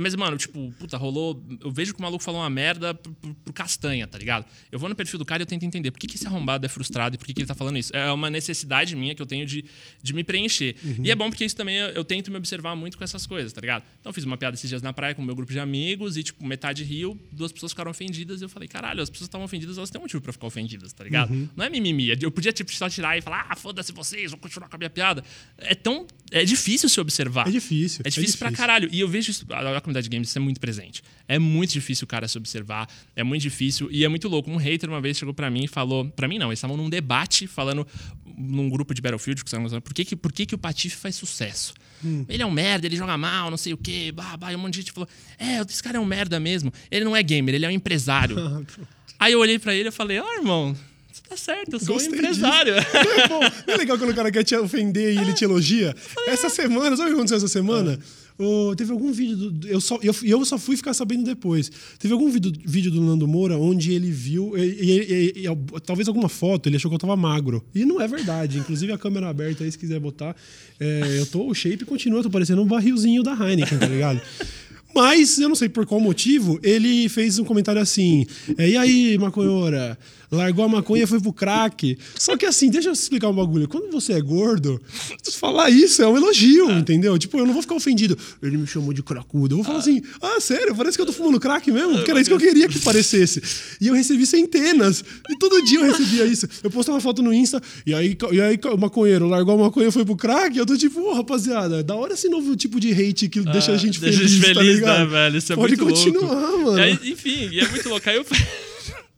Mas, mano, tipo, puta, rolou. Eu vejo que o maluco falou uma merda pro, castanha, tá ligado? Eu vou no perfil do cara e eu tento entender por que, que esse arrombado é frustrado e por que, que ele tá falando isso. É uma necessidade minha que eu tenho de, de me preencher. E é bom porque isso também eu, eu tento me observar muito com essas coisas, tá ligado? Então eu fiz uma piada esses dias na praia com o meu grupo de amigos e, tipo, metade riu, duas pessoas ficaram ofendidas e eu falei, caralho, as pessoas estavam ofendidas, elas têm um motivo pra ficar ofendidas, tá ligado? Não é mimimi. Eu podia, tipo, só tirar e falar, ah, foda-se vocês, vou continuar com a minha piada. É tão. É difícil se observar. É difícil. É difícil, pra caralho. E eu vejo isso, a, a comunidade de games isso é muito presente. É muito difícil o cara se observar, é muito difícil e é muito louco. Um hater uma vez chegou pra mim e falou, Pra mim não, eles estavam num debate falando num grupo de Battlefield, que por que que, por que que o Patife faz sucesso? Ele é um merda, ele joga mal, não sei o quê, bah, bah, e um monte de gente falou: "É, esse cara é um merda mesmo. Ele não é gamer, ele é um empresário". Aí eu olhei pra ele e falei: "Ó, irmão, você tá certo, eu sou Gostei um empresário". É bom. Não é legal quando o cara quer te ofender e ele te elogia? Essa semana, sabe o que aconteceu essa semana? Ô, teve algum vídeo do. Eu só, eu, eu só fui ficar sabendo depois. Teve algum vídeo, vídeo do Nando Moura onde ele viu. E, e- e- e- talvez alguma foto, ele achou que eu tava magro. E não é verdade. Inclusive a câmera aberta aí, se quiser botar. É, eu tô. O shape continua, tô parecendo um barrilzinho da Heineken, tá ligado? Mas, eu não sei por qual motivo, ele fez um comentário assim: é, e aí, maconhora? Largou a maconha e foi pro crack. Só que assim, deixa eu explicar um bagulho. Quando você é gordo, falar isso é um elogio, entendeu? Tipo, eu não vou ficar ofendido. Ele me chamou de cracudo. Eu vou falar assim: ah, sério? Parece que eu tô fumando crack mesmo? Porque era isso que eu queria que parecesse. E eu recebi centenas. E todo dia eu recebia isso. Eu postava uma foto no Insta, e aí, e aí o maconheiro largou a maconha e foi pro crack. Eu tô tipo, ô, rapaziada, da hora esse novo tipo de hate que deixa a gente Deixa feliz, a gente tá feliz, ligado? né, velho? Isso é Pode muito continuar, louco. mano. Aí, enfim, e é muito louco. Aí eu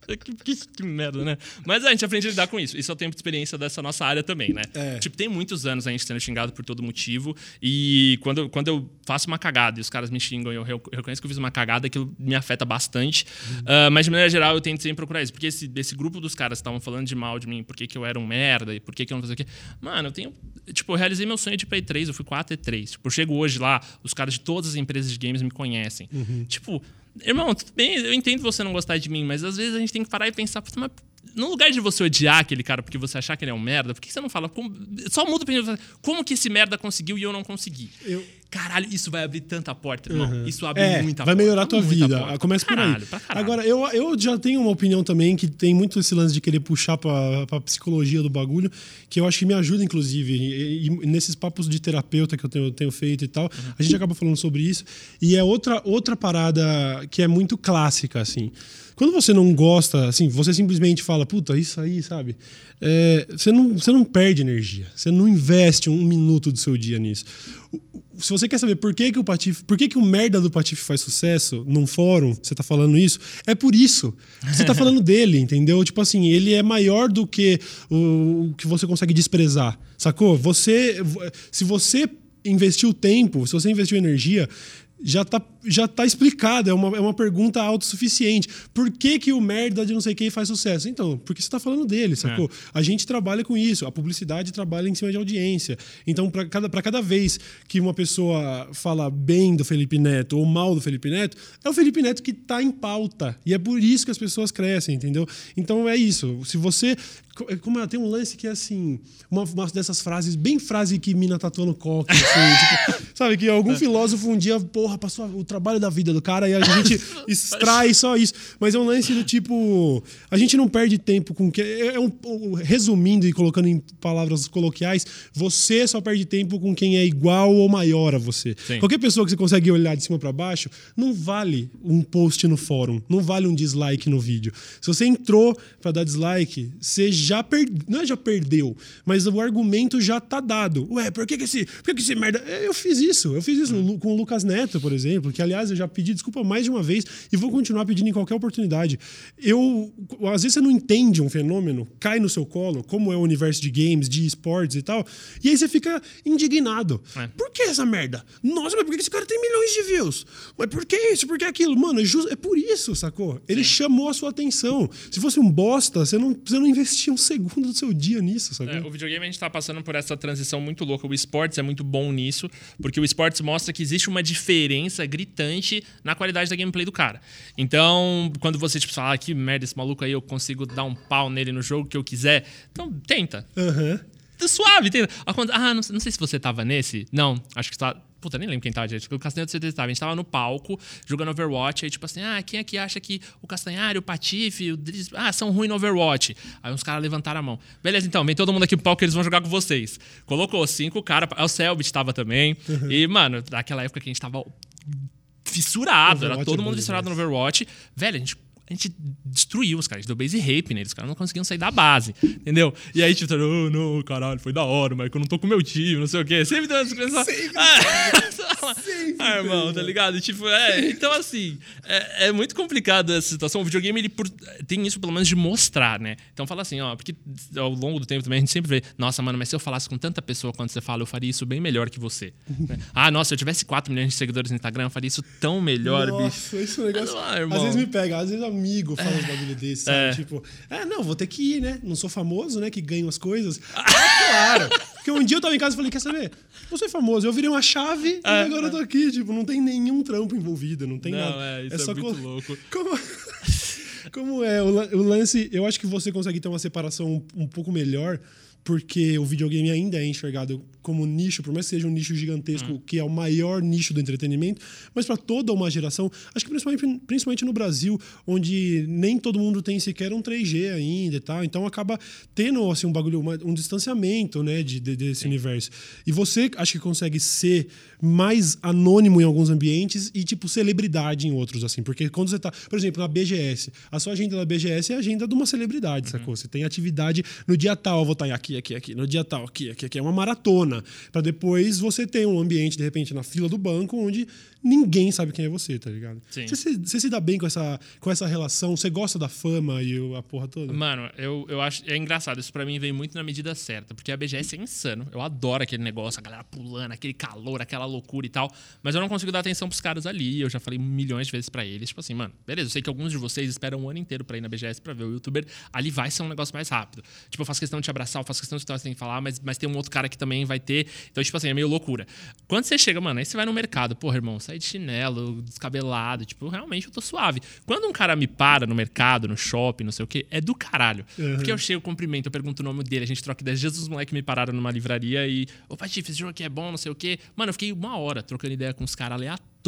Que, que- que merda, né? Mas a gente aprende a lidar com isso. Isso é o tempo de experiência dessa nossa área também, né? É. Tipo, tem muitos anos a gente sendo xingado por todo motivo. E quando, eu- quando eu faço uma cagada e os caras me xingam e eu re- eu reconheço que eu fiz uma cagada, aquilo me afeta bastante. Ah, mas, de maneira geral, eu tento sempre procurar isso. Porque esse, esse grupo dos caras que estavam falando de mal de mim, por que, eu era um merda e por que, que eu não fazia o quê. Mano, eu tenho. Tipo, eu realizei meu sonho de Play 3, eu fui com a AT3. Tipo, eu chego hoje lá, os caras de todas as empresas de games me conhecem. Tipo. Irmão, tudo bem, eu entendo você não gostar de mim, mas às vezes a gente tem que parar e pensar, "Puta, mas no lugar de você odiar aquele cara porque você achar que ele é um merda, por que você não fala? como- só muda pra como que esse merda conseguiu e eu não consegui? Eu- Caralho, isso vai abrir tanta porta, irmão. Isso abre É, muita vai porta. melhorar a tua vida. porta. Começa Pra por aí. caralho, caralho. Agora, eu, eu já tenho uma opinião também que tem muito esse lance de querer puxar pra, pra psicologia do bagulho, que eu acho que me ajuda, inclusive. E, e nesses papos de terapeuta que eu tenho, tenho feito e tal, Uhum. a gente acaba falando sobre isso. E é outra, outra parada que é muito clássica, assim. Quando você não gosta, assim, você simplesmente fala, puta, isso aí, sabe? É, você, não, você não perde energia. Você não investe um minuto do seu dia nisso. O- Se você quer saber por que, que o Patife, por que, que o merda do Patife faz sucesso num fórum, você tá falando isso, é por isso. Você tá falando dele, entendeu? Tipo assim, ele é maior do que o, o que você consegue desprezar, sacou? Você, se você investiu tempo, se você investiu energia, já tá, já tá explicado, é uma, é uma pergunta autossuficiente. Por que, que o merda de não sei quem faz sucesso? Então, porque você tá falando dele, sacou? A gente trabalha com isso, a publicidade trabalha em cima de audiência. Então, para cada, pra cada vez que uma pessoa fala bem do Felipe Neto ou mal do Felipe Neto, é o Felipe Neto que tá em pauta. E é por isso que as pessoas crescem, entendeu? Então é isso. Se você. co- Como é, tem um lance que é assim, uma, uma dessas frases, bem frase que mina tatuando coque, assim, tipo, sabe? Que algum filósofo um dia, porra, passou o trabalho da vida do cara e a gente extrai só isso. Mas é um lance do tipo, a gente não perde tempo com que. É um, um- resumindo e colocando em palavras coloquiais, você só perde tempo com quem é igual ou maior a você. Sim. Qualquer pessoa que você consegue olhar de cima para baixo, não vale um post no fórum, não vale um dislike no vídeo. Se você entrou para dar dislike, você já perdeu, não é já perdeu, mas o argumento já tá dado. Ué, por que que esse, por que que esse merda? É, Eu fiz isso, eu fiz isso Lu- com o Lucas Neto, por exemplo, que aliás, eu já pedi desculpa mais de uma vez e vou continuar pedindo em qualquer oportunidade. Eu, às vezes você não entende um fenômeno, cai no seu colo, como é o universo de games, de esportes e tal, e aí você fica indignado. É. Por que essa merda? Nossa, mas por que esse cara tem milhões de views? Mas por que isso? Por que aquilo? Mano, é, ju- é por isso, sacou? Ele chamou a sua atenção. Se fosse um bosta, você não, você não investia um segundo do seu dia nisso, sacou? É, o videogame a gente tá passando por essa transição muito louca. O esportes é muito bom nisso, porque o esportes mostra que existe uma diferença gritante na qualidade da gameplay do cara. Então, quando você tipo fala, ah, que merda, esse maluco aí, eu consigo dar um pau nele no jogo que eu quiser, então tenta. Aham. Tá Suave, tenta. Ah, não, não sei se você tava nesse. Não, acho que tá. Puta, nem lembro quem tava, gente. O Castanheiro você tava. A gente tava no palco jogando Overwatch. Aí, tipo assim, ah, quem aqui acha que o Castanhari, o Patife, o Driz, ah, são ruins no Overwatch? Aí uns caras levantaram a mão. Beleza, então, vem todo mundo aqui pro palco que eles vão jogar com vocês. Colocou cinco caras. O Selbit tava também. E, mano, naquela época que a gente tava fissurado. Era Overwatch todo é mundo bom fissurado no. Overwatch. Velho, a gente, a gente destruiu os caras. A gente deu base rape neles. Os caras não conseguiam sair da base. Entendeu? E aí, tipo, oh, não, caralho, foi da hora, mas que eu não tô com meu time, não sei o quê. Sempre tem umas coisas. Ah, ah, irmão, tá ligado? Tipo, é. Então, assim, é, é muito complicado essa situação. O videogame, ele por- tem isso, pelo menos, de mostrar, né? Então, fala assim, ó, porque ao longo do tempo também a gente sempre vê, nossa, mano, mas se eu falasse com tanta pessoa quando você fala, eu faria isso bem melhor que você. Né? ah, nossa, se eu tivesse 4 milhões de seguidores no Instagram, eu faria isso tão melhor, bicho. Nossa, esse é um negócio. Ah, irmão. às vezes me pega, às vezes amigo fala uns bagulho desse, sabe? É. Tipo, é, não, vou ter que ir, né? Não sou famoso, né? Que ganho as coisas. Ah, claro! Porque um dia eu tava em casa e falei, quer saber? Vou ser famoso. Eu virei uma chave e agora eu tô aqui. Tipo, não tem nenhum trampo envolvido, não tem Não, nada. é, isso é muito co- louco. Como... Como é? O, lan- o lance, eu acho que você consegue ter uma separação um, um pouco melhor, porque o videogame ainda é enxergado como nicho, por mais que seja um nicho gigantesco, Hum. que é o maior nicho do entretenimento, mas para toda uma geração, acho que principalmente, principalmente no Brasil, onde nem todo mundo tem sequer um 3G ainda e tal, então acaba tendo assim, um bagulho, uma- um distanciamento né, de, de- desse universo. E você acho que consegue ser mais anônimo em alguns ambientes e, tipo, celebridade em outros, assim. Porque quando você tá, por exemplo, na BGS, a sua agenda da BGS é a agenda de uma celebridade, sacou? Você tem atividade no dia tal, eu vou estar aqui, aqui, aqui, no dia tal, aqui, aqui, aqui. É uma maratona. Pra depois você ter um ambiente, de repente, na fila do banco, onde ninguém sabe quem é você, tá ligado? Sim. Você, se- você se dá bem com essa, com essa relação? Você gosta da fama e a porra toda? Mano, eu, eu acho. É engraçado, isso pra mim vem muito na medida certa. Porque a BGS é insano. Eu adoro aquele negócio, a galera pulando, aquele calor, aquela loucura e tal. Mas eu não consigo dar atenção pros caras ali. Eu já falei milhões de vezes pra eles. Tipo assim, mano, beleza, eu sei que alguns de vocês esperam um ano inteiro pra ir na BGS pra ver o youtuber. Ali vai ser um negócio mais rápido. Tipo, eu faço questão de te abraçar, eu faço questão de escutar o que você tem que falar, mas, mas tem um outro cara que também vai ter. Então, tipo assim, é meio loucura. Quando você chega, mano, aí você vai no mercado, porra, irmão, sai de chinelo, descabelado, tipo, realmente eu tô suave. Quando um cara me para no mercado, no shopping, não sei o quê, é do caralho. Porque eu chego, cumprimento, eu pergunto o nome dele, a gente troca ideias. Dias os moleques me pararam numa livraria e, ô, Patife, esse jogo aqui é bom, não sei o quê. Mano, eu fiquei uma hora trocando ideia com os caras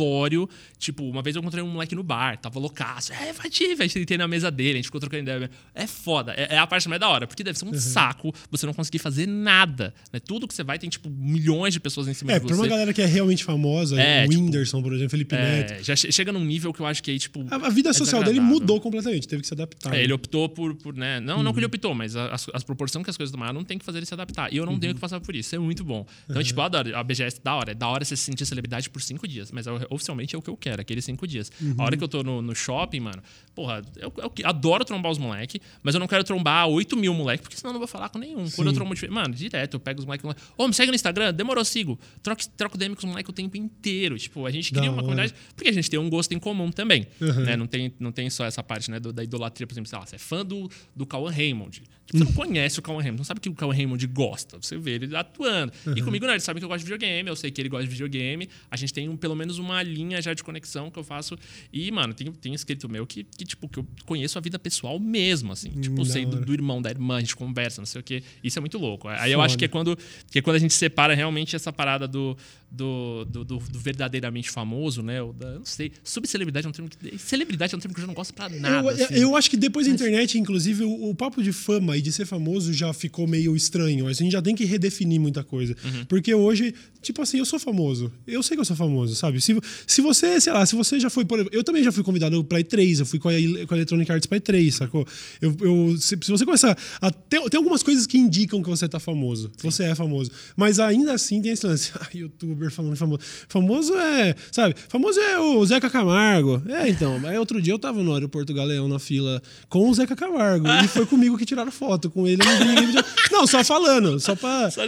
aleatório. Tipo, uma vez eu encontrei um moleque no bar, tava loucaço. É, Patife, a gente sentei na mesa dele, a gente ficou trocando ideia. É foda, é, é a parte mais da hora, porque deve ser um saco você não conseguir fazer nada. Né? Tudo que você vai tem, tipo, milhões de pessoas em cima É, de pra você. uma galera que é realmente famosa, É, o tipo, Whindersson, por exemplo, Felipe Neto. É, já che- chega num nível que eu acho que aí, tipo. A, a vida é social dele mudou completamente, teve que se adaptar. É, né? ele optou por, por né? Não, não que ele Uhum. optou, mas as, as proporções que as coisas tomaram não tem que fazer ele se adaptar. E eu não Uhum. tenho que passar por isso. É muito bom. Então, tipo, eu adoro. A BGS é da hora. É da hora você se sentir celebridade por cinco dias. Mas eu- oficialmente é o que eu quero, aqueles cinco dias. Uhum. A hora que eu tô no, no shopping, mano, porra, eu, eu adoro trombar os moleques, mas eu não quero trombar 8 mil moleques, porque senão eu não vou falar com nenhum. Quando eu trombo. Mano, direto, eu pego os moleques. Ô, me segue no Instagram, demorou, sigo. Troco, troco DM com os moleques o tempo inteiro. Tipo, a gente cria uma comunidade. Porque a gente tem um gosto em comum também. Uhum. Né? Não, tem, não tem só essa parte né, do- da idolatria, por exemplo, sei lá, você é fã do, do Cauan Raymond. Tipo, você não conhece o Cauan Raymond, não sabe o que o Cauan Raymond gosta. Você vê ele atuando. E comigo não, ele sabe que eu gosto de videogame, eu sei que ele gosta de videogame. A gente tem um, pelo menos uma linha já de conexão que eu faço. E, mano, tem, tem escrito meu que, que, tipo, que eu conheço a vida pessoal mesmo, assim. Tipo, da sei do, do irmão, da irmã, a gente conversa, não sei o quê. Isso é muito louco. Aí eu acho que é quando, que é quando a gente separa realmente essa parada do, do, do, do- do verdadeiramente famoso, né? Ou da, não sei. Subcelebridade é um termo que. Celebridade é um termo que eu já não gosto pra nada. eu, assim. eu acho que depois da internet, inclusive, o, o papo de fama e de ser famoso já ficou meio estranho. A gente já tem que redefinir muita coisa. Uhum. Porque hoje, tipo assim, eu sou famoso. Eu sei que eu sou famoso, sabe? Se, se você, sei lá, se você já foi. Por, eu também já fui convidado pra E3, eu fui com a, com a Electronic Arts pra E3, sacou? Eu, eu, se, se você começar. A, tem, tem algumas coisas que indicam que você tá famoso. Sim. Você é famoso. Mas ainda assim tem esse lance. Ah, youtuber falando famoso. Famoso é. Sabe? Famoso é o Zeca Camargo. É, então. Aí outro dia eu tava no aeroporto Galeão na fila com o Zeca Camargo. e foi comigo que tiraram foto. Com ele não Não, só falando. Só pra. Só.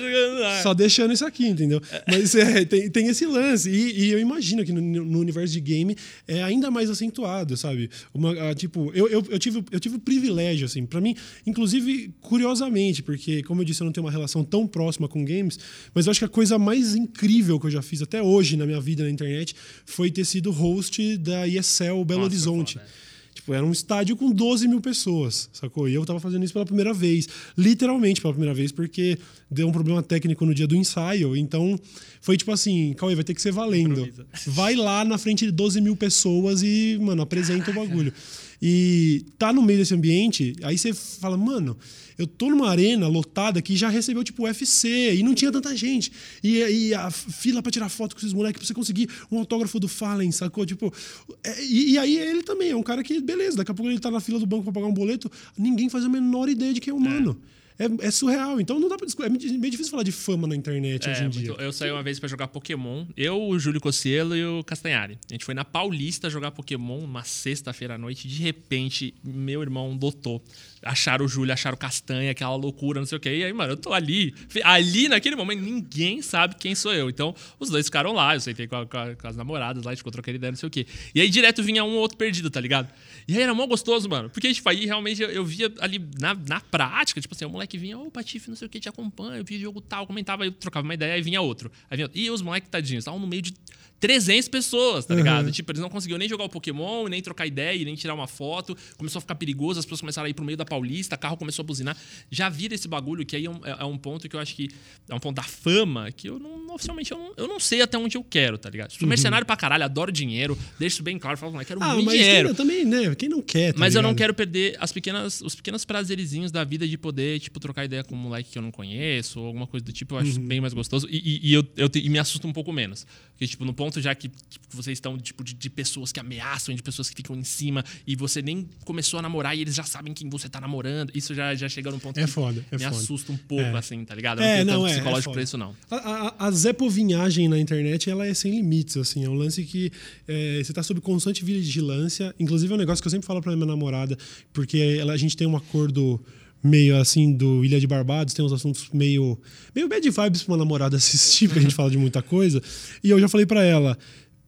Só deixando isso aqui, entendeu? Mas é, tem, tem esse lance. E, e eu imagino que no, no, universo de game é ainda mais acentuado, sabe? Uma, a, tipo, eu, eu, eu, tive, eu tive o privilégio, assim, para mim, inclusive, curiosamente, porque, como eu disse, eu não tenho uma relação tão próxima com games, mas eu acho que a coisa mais incrível que eu já fiz até hoje na minha vida na internet foi ter sido host da ESL Belo Nossa, Horizonte. Foda. Tipo, era um estádio com 12 mil pessoas, sacou? E eu tava fazendo isso pela primeira vez. Literalmente pela primeira vez, porque deu um problema técnico no dia do ensaio. Então, foi tipo assim, Cauê, vai ter que ser valendo. Vai lá na frente de 12 mil pessoas e, mano, apresenta Caraca. o bagulho. E tá no meio desse ambiente, aí você fala, mano, eu tô numa arena lotada que já recebeu tipo UFC e não tinha tanta gente. E, e a fila para tirar foto com esses moleques pra você conseguir um autógrafo do Fallen, sacou? Tipo, é, e, e, aí ele também é um cara que, beleza, daqui a pouco ele tá na fila do banco para pagar um boleto, ninguém faz a menor ideia de quem é o mano. É é, é, surreal. Então não dá pra É meio difícil falar de fama na internet é, hoje em dia. eu saí uma vez para jogar Pokémon. Eu, o Júlio Cossielo e o Castanhari. A gente foi na Paulista jogar Pokémon uma sexta-feira à noite. De repente, meu irmão dotou acharam o Júlio, acharam o Castanha, aquela loucura, não sei o quê. E aí, mano, eu tô ali. Ali, naquele momento, ninguém sabe quem sou eu. Então, os dois ficaram lá, eu sentei com, a, com, a, com as namoradas lá, a gente ficou trocando ideia, não sei o quê. E aí, direto vinha um ou outro perdido, tá ligado? E aí era mó gostoso, mano. Porque, tipo, aí realmente eu, eu via ali na, na prática, tipo assim, o moleque vinha, ô, oh, Patife, não sei o que, te acompanha, eu vi jogo tal, comentava, eu trocava uma ideia, aí vinha outro. Aí vinha outro. E os moleques tadinhos, estavam no meio de 300 pessoas, tá ligado? Uhum. Tipo, eles não conseguiam nem jogar o Pokémon, nem trocar ideia, nem tirar uma foto. Começou a ficar perigoso, as pessoas começaram a ir pro meio da Paulista, carro começou a buzinar. Já vira esse bagulho, que aí é um, é, é um, ponto que eu acho que é um ponto da fama, que eu não, oficialmente, eu não, eu não sei até onde eu quero, tá ligado? Sou uhum. mercenário pra caralho, adoro dinheiro, deixo isso bem claro, falo, mas quero ah, muito mas dinheiro. Quem, também, né? Quem não quer, tá Mas ligado? eu não quero perder as pequenas, os pequenos prazerizinhos da vida de poder, tipo, trocar ideia com um moleque que eu não conheço, ou alguma coisa do tipo, eu acho uhum. bem mais gostoso. E, e, e eu, eu te, e me assusta um pouco menos. Porque, tipo, no ponto já que tipo, vocês estão tipo, de, de, pessoas que ameaçam, de pessoas que ficam em cima, e você nem começou a namorar e eles já sabem quem você tá namorando. Isso já, já chega num ponto é que foda, é me foda. assusta um pouco, é. assim, tá ligado? Eu é, não, não é, psicológico é pra isso, não. A, a, a zepovinhagem na internet, ela é sem limites, assim. É um lance que é, você tá sob constante vigilância. Inclusive, é um negócio que eu sempre falo pra minha namorada, porque ela, a gente tem um acordo meio assim do Ilha de Barbados, tem uns assuntos meio meio bad vibes pra uma namorada assistir, porque a gente fala de muita coisa. E eu já falei para ela,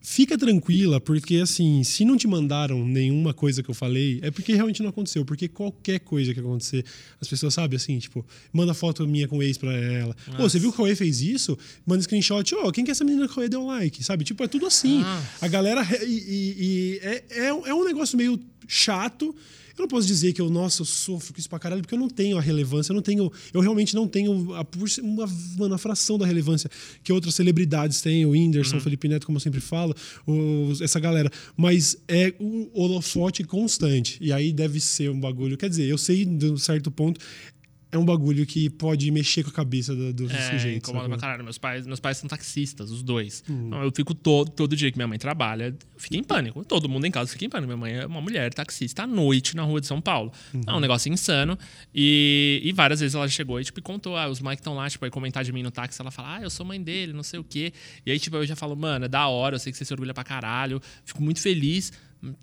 fica tranquila, porque assim, se não te mandaram nenhuma coisa que eu falei, é porque realmente não aconteceu, porque qualquer coisa que acontecer, as pessoas sabem assim, tipo, manda foto minha com o ex pra ela. Pô, você viu que o Cauê fez isso? Manda screenshot, ô, oh, quem que é essa menina que o Cauê deu like? Sabe? Tipo, é tudo assim. Ah. A galera e, e, e é, é, é um negócio meio chato eu não posso dizer que eu, nossa, eu sofro com isso pra caralho, porque eu não tenho a relevância, eu não tenho. Eu realmente não tenho a, uma, uma fração da relevância que outras celebridades têm, o Whindersson, uhum. o Felipe Neto, como eu sempre falo, o, essa galera. Mas é um holofote constante. E aí deve ser um bagulho. Quer dizer, eu sei de um certo ponto é um bagulho que pode mexer com a cabeça do, do é, sujeito. Incomoda pra caralho. Meus pais, meus pais são taxistas, os dois. Hum. Então, eu fico todo, todo dia que minha mãe trabalha, eu fico em pânico. Todo mundo em casa fica em pânico. Minha mãe é uma mulher taxista à noite na rua de São Paulo. Uhum. É um negócio insano. E, e várias vezes ela chegou e tipo, contou: ah, os moleques estão lá, tipo, aí comentar de mim no táxi. Ela fala: ah, eu sou mãe dele, não sei o quê. E aí, tipo, eu já falo: mano, é da hora, eu sei que você se orgulha pra caralho. Fico muito feliz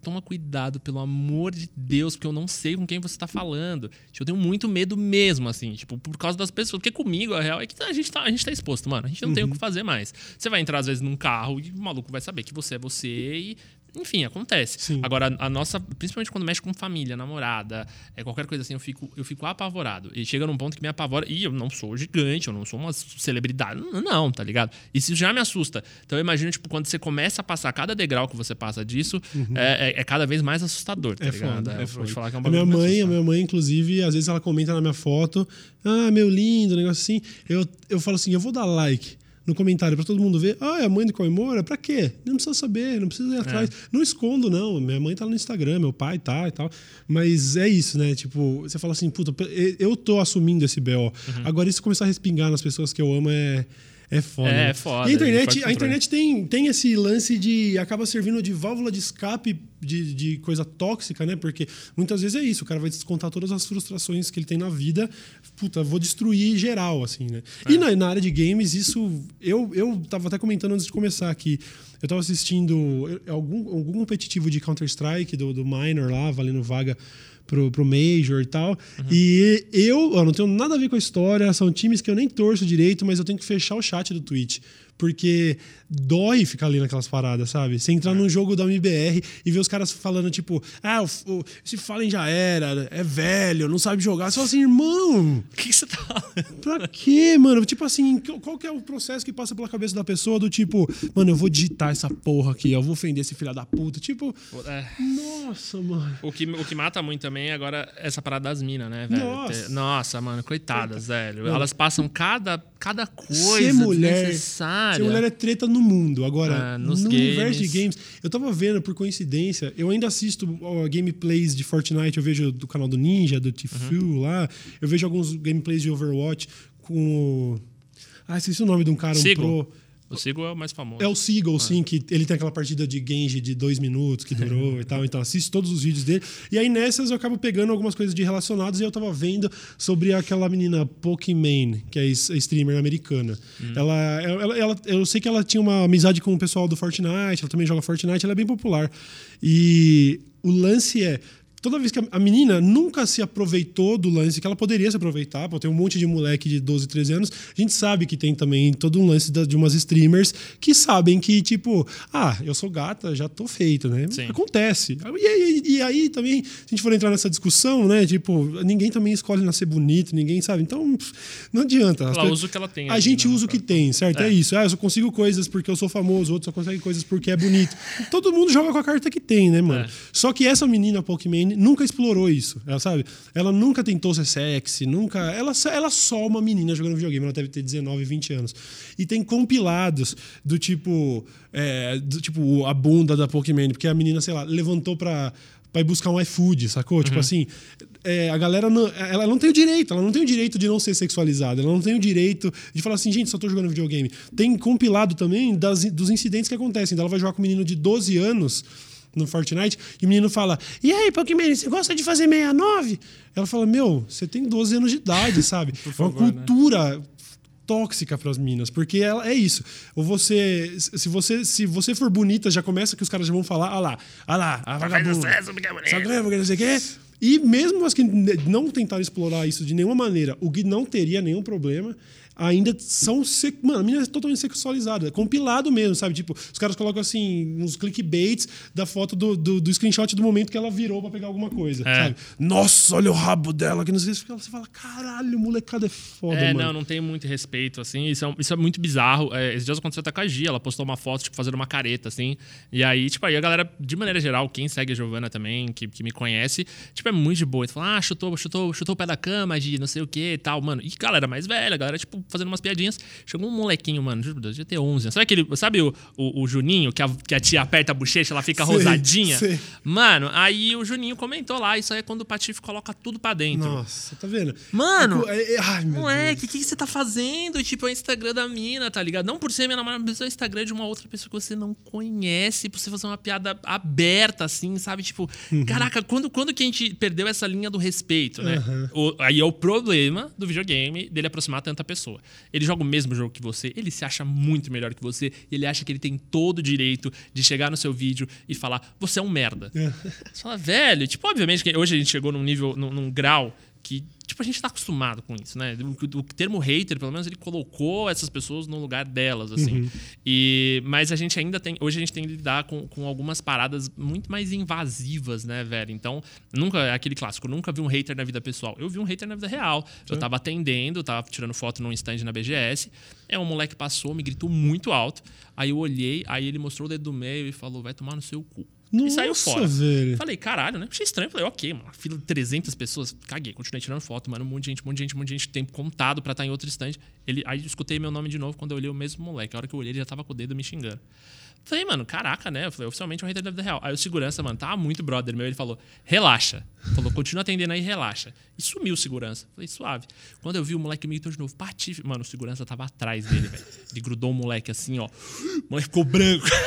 toma cuidado, pelo amor de Deus, porque eu não sei com quem você está falando. Tipo, eu tenho muito medo mesmo, assim, tipo, por causa das pessoas. Porque comigo, a real é que a gente tá, a gente tá exposto, mano. A gente não uhum. tem o que uhum. fazer mais. Você vai entrar, às vezes, num carro e o maluco vai saber que você é você e enfim, acontece. Sim. Agora, a nossa, principalmente quando mexe com família, namorada, é, qualquer coisa assim, eu fico, eu fico apavorado. E chega num ponto que me apavora. E eu não sou gigante, eu não sou uma celebridade. Não, tá ligado? Isso já me assusta. Então eu imagino, tipo, quando você começa a passar cada degrau que você passa disso, uhum. é, é, é, cada vez mais assustador, tá é ligado? Foda, é, foda. falar que é um a minha mãe, a minha mãe, inclusive, às vezes ela comenta na minha foto, ah, meu lindo, negócio assim. Eu, eu falo assim, eu vou dar like no comentário para todo mundo ver. Ah, é a mãe do Coimora? Pra quê? Não precisa saber, não precisa ir atrás. É. Não escondo, não. Minha mãe tá no Instagram, meu pai tá e tal. Mas é isso, né? Tipo, você fala assim, puta, eu tô assumindo esse BO. Uhum. Agora, isso começar a respingar nas pessoas que eu amo é É foda. É, né? é foda, E a internet, a internet tem, tem esse lance de. acaba servindo de válvula de escape de, de coisa tóxica, né? Porque muitas vezes é isso, o cara vai descontar todas as frustrações que ele tem na vida. Puta, vou destruir geral, assim, né? E na, na área de games, isso. Eu, eu tava até comentando antes de começar aqui. Eu tava assistindo algum, algum competitivo de Counter-Strike, do, do Minor lá, valendo vaga pro, pro Major e tal. Uhum. E eu, ó, não tenho nada a ver com a história, são times que eu nem torço direito, mas eu tenho que fechar o chat do Twitch. Porque dói ficar ali naquelas paradas, sabe? Você É. entrar num jogo da MBR e ver os caras falando, tipo, ah, o, o, esse Fallen já era, é velho, não sabe jogar. Você fala assim, irmão, O que, que você tá falando? pra quê, mano? Tipo assim, qual que é o processo que passa pela cabeça da pessoa do tipo, mano, eu vou digitar essa porra aqui, eu vou ofender esse filho da puta. Tipo, É. nossa, mano. O que, o que mata muito também é agora essa parada das minas, né, velho? Nossa. Nossa, mano, coitadas, velho. Elas passam cada, cada coisa ser mulher, ser mulher é treta no mundo. Agora, Ah, no universo de games. games, eu tava vendo por coincidência, eu ainda assisto ó, gameplays de Fortnite, eu vejo do canal do Ninja, do Tfue Uhum. lá, eu vejo alguns gameplays de Overwatch com o Ah, esqueci o nome de um cara, um Sigo. pro O Sigo é o mais famoso. é o Seagull, sim, que ele tem aquela partida de Genji de dois minutos que durou e tal. Então, assisto todos os vídeos dele. E aí, nessas, eu acabo pegando algumas coisas de relacionados e eu tava vendo sobre aquela menina Pokimane, que é streamer americana. Ela, ela, ela- Eu sei que ela tinha uma amizade com o pessoal do Fortnite, ela também joga Fortnite, ela é bem popular. E o lance é. Toda vez que a- menina nunca se aproveitou do lance que ela poderia se aproveitar, pô, tem um monte de moleque de 12, 13 anos, a gente sabe que tem também todo um lance de umas streamers que sabem que, tipo, ah, eu sou gata, já tô feito, né? Sim. Acontece. E, aí- e aí também, se a gente for entrar nessa discussão, né? Tipo, ninguém também escolhe nascer bonito, ninguém sabe. Então, não adianta. Ela usa o que ela tem A gente né, usa o que tem, certo? É. É. isso. Ah, eu só consigo coisas porque eu sou famoso, outros só conseguem coisas porque é bonito. Todo mundo joga com a carta que tem, né, mano? É. Só que essa menina Pokémon nunca explorou isso, ela sabe? Ela nunca tentou ser sexy, nunca. Ela, só- ela é só uma menina jogando videogame, ela deve ter 19, 20 anos. E tem compilados do tipo. é, do tipo, a bunda da Pokémon, porque a menina, sei lá, levantou pra. Ir buscar um iFood, sacou? Tipo assim, é, a galera não, ela não tem o direito, ela não tem o direito de não ser sexualizada, ela não tem o direito de falar assim, gente, só tô jogando videogame. Tem compilado também das, dos incidentes que acontecem. Então ela vai jogar com um menino de 12 anos no Fortnite e o menino fala: E aí, Pokémon, você gosta de fazer 69? Ela fala: Meu, você tem 12 anos de idade, sabe? é uma favor, né? cultura tóxica para as minas, porque ela é isso. Ou você, se você, se você for bonita, já começa que os caras já vão falar, ah lá, ah lá, a vagabunda. sucesso porque é bonita." Só ganha porque não sei o quê. E mesmo as que não tentaram explorar isso de nenhuma maneira, o que não teria nenhum problema, ainda são. se- Mano, a menina é totalmente sexualizada. Compilado mesmo, sabe? Tipo, os caras colocam assim, uns clickbaits da foto do, do, do screenshot do momento que ela virou pra pegar alguma coisa, É. sabe? Nossa, olha o rabo dela, que não sei que. Você fala, caralho, molecada é foda, É, mano. não, não tem muito respeito, assim. Isso é, isso é muito bizarro. É, esses dias aconteceu até com a Gia. Ela postou uma foto, tipo, fazendo uma careta, assim. E aí, tipo, aí a galera, de maneira geral, quem segue a Giovana também, que, que me conhece, tipo, é muito de boa. Tu fala, ah, chutou, chutou, chutou o pé da cama, de não sei o que e tal, mano. E galera mais velha, galera, tipo, fazendo umas piadinhas. Chegou um molequinho, mano, juro por Deus, devia ter 11 anos. Sabe aquele, sabe o, o, o Juninho, que a, que a tia aperta a bochecha, ela fica Sei, rosadinha? sei. Mano, aí o Juninho comentou lá, isso aí é quando o Patife coloca tudo pra dentro. Nossa, tá vendo? Mano, É, é- ai, meu Moleque, o que, que você tá fazendo? Tipo, é o Instagram da mina, tá ligado? Não por ser minha namorada, mas é o Instagram de uma outra pessoa que você não conhece, pra você fazer uma piada aberta, assim, sabe? Tipo, Uhum. caraca, quando, quando que a gente perdeu essa linha do respeito, né? O- aí é o problema do videogame dele aproximar tanta pessoa. Ele joga o mesmo jogo que você, ele se acha muito melhor que você, e ele acha que ele tem todo o direito de chegar no seu vídeo e falar, você é um merda. Você fala, velho, tipo, obviamente que hoje a gente chegou num nível, num, num grau que, tipo, a gente tá acostumado com isso, né? O, termo hater, pelo menos, ele colocou essas pessoas no lugar delas, assim. E, mas a gente ainda tem, hoje a gente tem que lidar com, com algumas paradas muito mais invasivas, né, velho? Então, nunca, é aquele clássico, nunca vi um hater na vida pessoal. Eu vi um hater na vida real. Eu tava atendendo, tava tirando foto num stand na BGS. É um moleque passou, me gritou muito alto. Aí eu olhei, aí ele mostrou o dedo do meio e falou: vai tomar no seu cu. E saiu Nossa, fora. velho. Falei, caralho, né? Achei estranho. Falei, ok, mano. Fila de 300 pessoas. Caguei, continuei tirando foto, mano. Um monte de gente, um monte de gente, um monte de gente. Tempo contado pra estar em outro stand. Ele, aí escutei meu nome de novo quando eu olhei o mesmo moleque. A hora que eu olhei, ele já tava com o dedo me xingando. Falei, mano, caraca, né? Eu falei, oficialmente é um hater da vida real. Aí o segurança, mano, tava muito brother meu. Ele falou, relaxa. Falou, continua atendendo aí, relaxa. E sumiu o segurança. Falei, suave. Quando eu vi o moleque me gritou de novo, patife. Mano, o segurança tava atrás dele, velho. Ele grudou o moleque assim, ó. O moleque ficou branco.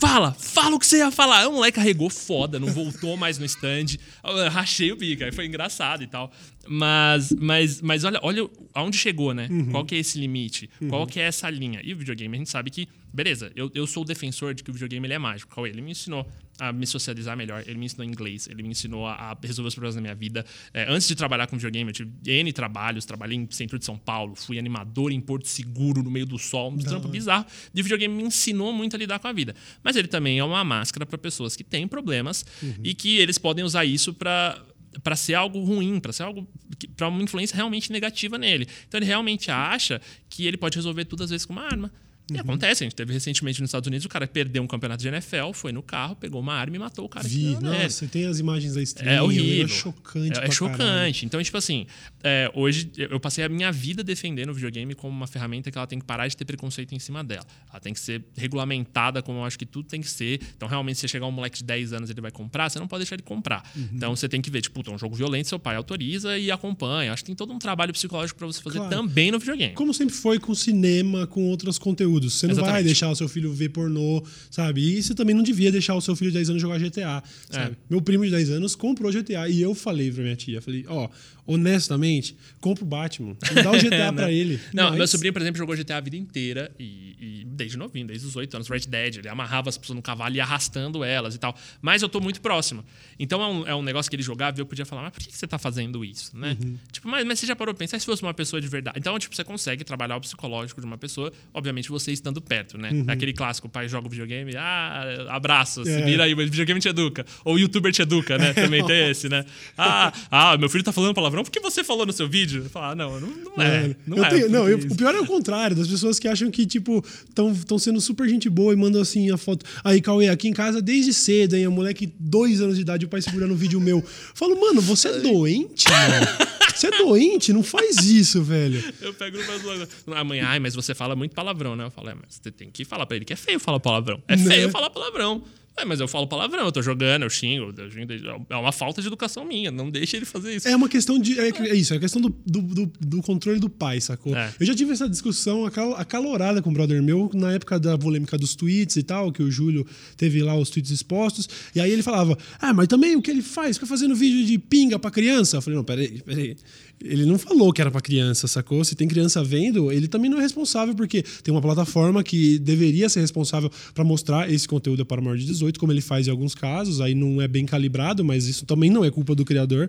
Fala, fala o que você ia falar. O moleque carregou foda, não voltou mais no stand. Eu rachei o bico, aí foi engraçado e tal. Mas, mas, mas olha, olha aonde chegou, né? Qual que é esse limite? Qual que é essa linha? E o videogame, a gente sabe que, beleza, eu, eu sou o defensor de que o videogame ele é mágico. Cauê, ele me ensinou a me socializar melhor, ele me ensinou inglês, ele me ensinou a, a resolver os problemas da minha vida. É, antes de trabalhar com videogame, eu tive N trabalhos, trabalhei em centro de São Paulo, fui animador em Porto Seguro, no meio do sol, um trampo bizarro. De videogame me ensinou muito a lidar com a vida. Mas ele também é uma máscara para pessoas que têm problemas e que eles podem usar isso para para ser algo ruim, para ser algo para uma influência realmente negativa nele. Então ele realmente acha que ele pode resolver tudo às vezes com uma arma. E acontece, a gente teve recentemente nos Estados Unidos, o cara perdeu um campeonato de NFL, foi no carro, pegou uma arma e matou o cara. que Vi, nele. nossa, tem as imagens da stream. É horrível. É chocante. É, é chocante. caralho. Então, tipo assim, é, hoje eu passei a minha vida defendendo o videogame como uma ferramenta que ela tem que parar de ter preconceito em cima dela. Ela tem que ser regulamentada como eu acho que tudo tem que ser. Então, realmente, se chegar um moleque de 10 anos ele vai comprar, você não pode deixar ele comprar. Uhum. Então, você tem que ver, tipo, tem um jogo violento, seu pai autoriza e acompanha. Acho que tem todo um trabalho psicológico para você fazer Claro. também no videogame. Como sempre foi com cinema, com outros conteúdos. Você não vai Exatamente. deixar o seu filho ver pornô, sabe? E você também não devia deixar o seu filho de 10 anos jogar GTA, sabe? É. Meu primo de 10 anos comprou GTA e eu falei pra minha tia, falei, ó, honestamente, compra o Batman. Dá o GTA pra ele. Não, Mas- meu sobrinho, por exemplo, jogou GTA a vida inteira e, e desde novinho, desde os 8 anos, Red Dead, ele amarrava as pessoas no cavalo e ia arrastando elas e tal. Mas eu tô muito próximo. Então é um, é um negócio que ele jogava e eu podia falar, mas por que você tá fazendo isso, né? Uhum. Tipo, mas, mas você já parou pra pensar se fosse uma pessoa de verdade? Então, tipo, você consegue trabalhar o psicológico de uma pessoa, obviamente você estando perto, né? Uhum. É aquele clássico, o pai joga o videogame, ah, abraço, se É. vira aí, mas o videogame te educa. Ou o youtuber te educa, né? Também tem esse, né? Ah, ah, meu filho tá falando palavrão, por que você falou no seu vídeo? Falo, ah, não, não, não é. Mano, Não eu é. tenho- não, eu- porque o pior é o contrário, das pessoas que acham que, tipo, estão sendo super gente boa e mandam assim a foto. Aí, Cauê, aqui em casa desde cedo, hein? A moleque, dois anos de idade, o pai segurando um vídeo meu. Eu falo, mano, você é doente, mano. Você é doente, não faz isso, velho. Eu pego no logo. Amanhã, ai, mas você fala muito palavrão, né? Eu falo, é, mas você tem que falar pra ele que é feio falar palavrão. É Né? feio falar palavrão. É, mas eu falo palavrão, eu tô jogando, eu xingo, eu xingo, é uma falta de educação minha, não deixa ele fazer isso. É uma questão de. É, é isso, é a questão do, do, do- do controle do pai, sacou? É. Eu já tive essa discussão acal- acalorada com o brother meu, na época da polêmica dos tweets e tal, que o Júlio teve lá os tweets expostos. E aí ele falava: Ah, mas também o que ele faz? Fica fazendo vídeo de pinga pra criança? Eu falei: Não, peraí, peraí. Ele não falou que era pra criança, sacou? Se tem criança vendo, ele também não é responsável, porque tem uma plataforma que deveria ser responsável pra mostrar esse conteúdo para maior de 18, como ele faz em alguns casos, aí não é bem calibrado, mas isso também não é culpa do criador.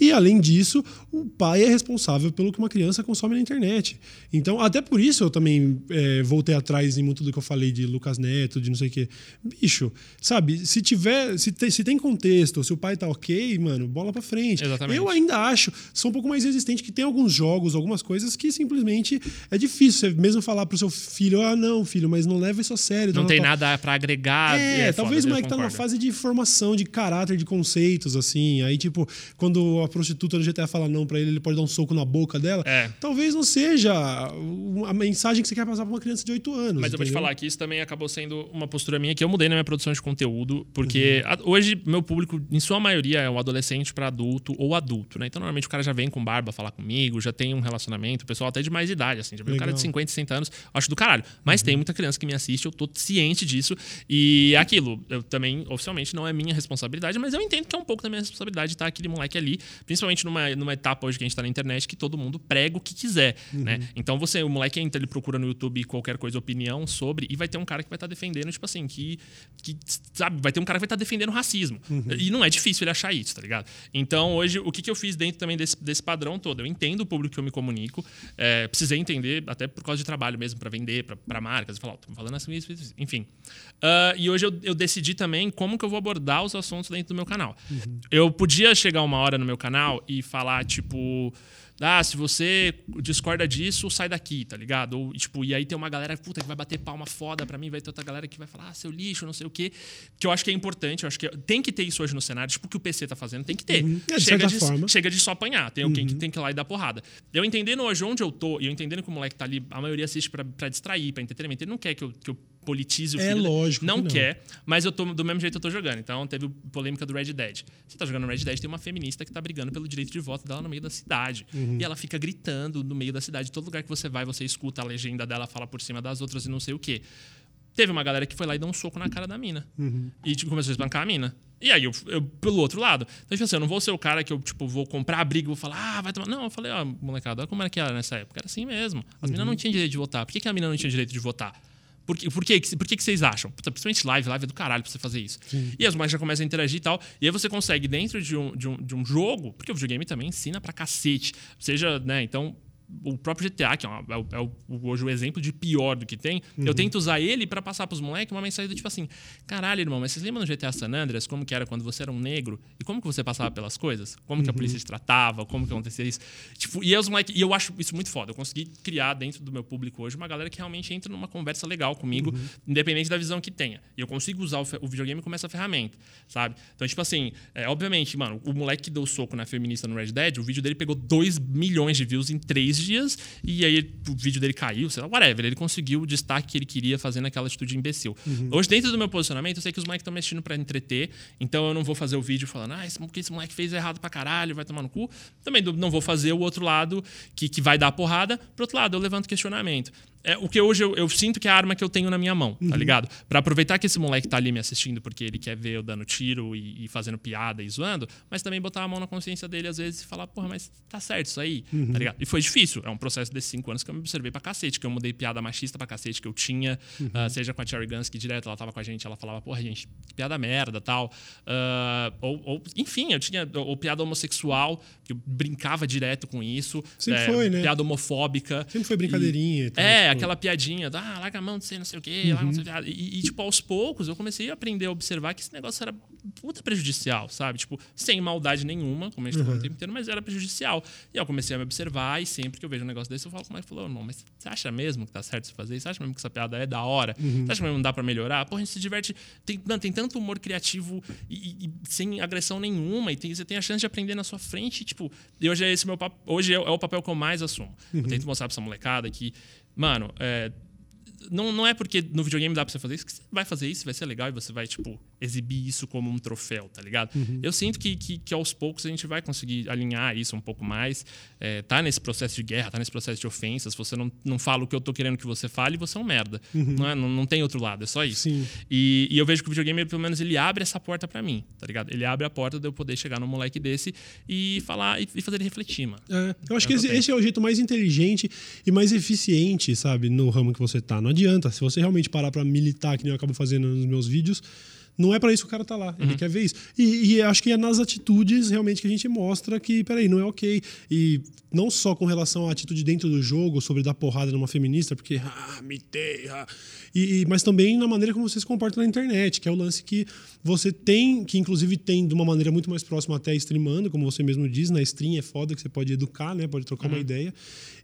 E além disso, o pai é responsável pelo que uma criança consome na internet. Então, até por isso eu também é, voltei atrás em muito do que eu falei de Lucas Neto, de não sei o quê. Bicho, sabe, se tiver, se tem, se tem contexto, se o pai tá ok, mano, bola pra frente. Exatamente. Eu ainda acho, sou um pouco mais resistente, que tem alguns jogos, algumas coisas que simplesmente é difícil você mesmo falar pro seu filho, ah, não, filho, mas não leva isso a sério. Não tem nada pra agregar. É, é talvez o foda, moleque eu tá numa fase de formação, de caráter, de conceitos, assim. Aí, tipo, quando a prostituta do GTA fala não pra ele, ele pode dar um soco na boca dela. É. Talvez não seja a mensagem que você quer passar pra uma criança de 8 anos. Mas eu vou te entendeu? falar que isso também acabou sendo uma postura minha que eu mudei na minha produção de conteúdo, Uhum. porque a- hoje meu público, em sua maioria, é um adolescente pra adulto ou adulto, né? Então normalmente o cara já vem com barba falar comigo, já tem um relacionamento, o pessoal até de mais idade, assim, já vem um cara de Legal. 50, 60 anos, acho do caralho. Mas tem muita criança que me assiste, eu tô ciente disso. E é aquilo, eu também, oficialmente, não é minha responsabilidade, mas eu entendo que é um pouco da minha responsabilidade estar aquele moleque ali, principalmente numa, numa etapa hoje que a gente tá na internet, que todo mundo prega o que quiser, né? Então você, o moleque entra, ele procura no YouTube qualquer coisa, opinião sobre, e vai ter um cara que vai estar defendendo, tipo assim, que, que, sabe, vai ter um cara que vai estar defendendo o racismo. E não é difícil ele achar isso, tá ligado? Então hoje, o que, que eu fiz dentro também desse, desse padrão todo? Eu entendo o público que eu me comunico, é, precisei entender, até por causa de trabalho mesmo, para vender, para marcas, e falar, ó, tô falando assim, isso, isso, enfim. Ah, e hoje eu, eu decidir também como que eu vou abordar os assuntos dentro do meu canal. Uhum. Eu podia chegar uma hora no meu canal e falar, tipo ah, se você discorda disso, sai daqui, tá ligado? Ou, tipo, e aí tem uma galera puta, que vai bater palma foda pra mim, vai ter outra galera que vai falar, ah, seu lixo, não sei o quê. Que eu acho que é importante, eu acho que tem que ter isso hoje no cenário, tipo, o que o PC tá fazendo, tem que ter. Uhum. É, de chega, de, forma. chega de só apanhar, tem alguém uhum. que tem que ir lá e dar porrada. Eu entendendo hoje onde eu tô, e eu entendendo que o moleque tá ali, a maioria assiste pra, pra distrair, pra entretenimento, ele não quer que eu, que eu politize o é filho. É lógico. Não, não, quer, mas eu tô do mesmo jeito eu tô jogando. Então teve polêmica do Red Dead. Você tá jogando no Red Dead, tem uma feminista que tá brigando pelo direito de voto dela no meio da cidade. Uhum. E ela fica gritando no meio da cidade. Todo lugar que você vai, você escuta a legenda dela, fala por cima das outras e não sei o quê. Teve uma galera que foi lá e deu um soco na cara da mina. Uhum. E tipo, começou a espancar a mina. E aí, eu, eu, pelo outro lado. Então, tipo assim, eu não vou ser o cara que eu, tipo, vou comprar a briga e vou falar, ah, vai tomar. Não, eu falei, ó, oh, molecada, olha como era que era nessa época. Era assim mesmo. As uhum. minas não tinham direito de votar. Por que, que a mina não tinha direito de votar? Por, que, por, que, por que, que vocês acham? Principalmente live, live é do caralho pra você fazer isso. Sim. E as marcas já começam a interagir e tal. E aí você consegue, dentro de um, de um, de um jogo, porque o videogame também ensina pra cacete. Seja, né, então o próprio GTA, que é, uma, é, o, é hoje o exemplo de pior do que tem, uhum. eu tento usar ele para passar pros moleques uma mensagem do tipo assim: caralho, irmão, mas vocês lembram no GTA San Andreas como que era quando você era um negro? E como que você passava pelas coisas? Como que a polícia uhum. te tratava? Como que acontecia isso? Tipo, e, os moleques, e eu acho isso muito foda. Eu consegui criar dentro do meu público hoje uma galera que realmente entra numa conversa legal comigo, uhum. independente da visão que tenha. E eu consigo usar o, o, videogame como essa ferramenta, sabe? Então, tipo assim, é, obviamente, mano, o moleque que deu soco na feminista no Red Dead, o vídeo dele pegou 2 milhões de views em 3 dias e aí o vídeo dele caiu, sei lá, whatever. Ele conseguiu o destaque que ele queria fazendo aquela atitude imbecil. Uhum. Hoje, dentro do meu posicionamento, eu sei que os moleques estão mexendo para entreter, então eu não vou fazer o vídeo falando, ah, o que esse moleque fez errado pra caralho, vai tomar no cu. Também não vou fazer o outro lado que, que vai dar porrada. Pro outro lado, eu levanto questionamento é o que hoje eu, eu, sinto que é a arma que eu tenho na minha mão, tá uhum. tá ligado? Para aproveitar que esse moleque tá ali me assistindo porque ele quer ver eu dando tiro e, e, fazendo piada e zoando, mas também botar a mão na consciência dele às vezes e falar, porra, mas tá certo isso aí, tá uhum. tá ligado? E foi difícil, é um processo desses cinco anos que eu me observei pra cacete, que eu mudei piada machista pra cacete que eu tinha, uhum. uh, seja com a Cherry Guns, que direto ela tava com a gente, ela falava, porra, gente, que piada merda tal. Uh, ou, ou, enfim, eu tinha, ou piada homossexual, que eu brincava direto com isso. Sempre é, foi, né? Piada homofóbica. Sempre foi brincadeirinha. E, e tal, é, aquela piadinha ah, larga a mão de ser não sei o quê, uhum. sei o quê. E, e, tipo, aos poucos eu comecei a aprender a observar que esse negócio era puta prejudicial, sabe? Tipo, sem maldade nenhuma, como a gente uhum. falou o tempo inteiro, mas era prejudicial. E eu comecei a me observar e sempre que eu vejo um negócio desse, eu falo com o Mike falou, não, mas você acha mesmo que tá certo você fazer isso? Você acha mesmo que essa piada é da hora? Uhum. Você acha mesmo que não dá pra melhorar? Pô, a gente se diverte. Tem, mano, tem tanto humor criativo e, e, sem agressão nenhuma, e tem, você tem a chance de aprender na sua frente. E, tipo, hoje é esse meu hoje é, é, o papel que eu mais assumo. Eu uhum. tento mostrar pra essa molecada que, mano, é, não, não é porque no videogame dá pra você fazer isso que você vai fazer isso, vai ser legal e você vai, tipo, exibir isso como um troféu, tá ligado? Uhum. Eu sinto que, que, que, aos poucos a gente vai conseguir alinhar isso um pouco mais. É, tá nesse processo de guerra, tá nesse processo de ofensas. Você não, não fala o que eu tô querendo que você fale, você é um merda. Uhum. Não, é, não, não, tem outro lado, é só isso. E, e, eu vejo que o videogame, pelo menos, ele abre essa porta para mim, tá ligado? Ele abre a porta de eu poder chegar num moleque desse e falar e, e fazer ele refletir, mano. É, eu acho é que esse, esse, é o jeito mais inteligente e mais eficiente, sabe, no ramo que você tá. Não adianta. Se você realmente parar para militar, que nem eu acabo fazendo nos meus vídeos, não é para isso que o cara tá lá. Ele uhum. quer ver isso. E, e, acho que é nas atitudes realmente que a gente mostra que, peraí, não é ok. E não só com relação à atitude dentro do jogo, sobre dar porrada numa feminista, porque, ah, mitei, ah. E, mas também na maneira como você se comporta na internet, que é o lance que você tem, que inclusive tem de uma maneira muito mais próxima até streamando, como você mesmo diz, na stream é foda que você pode educar, né? Pode trocar uhum. uma ideia.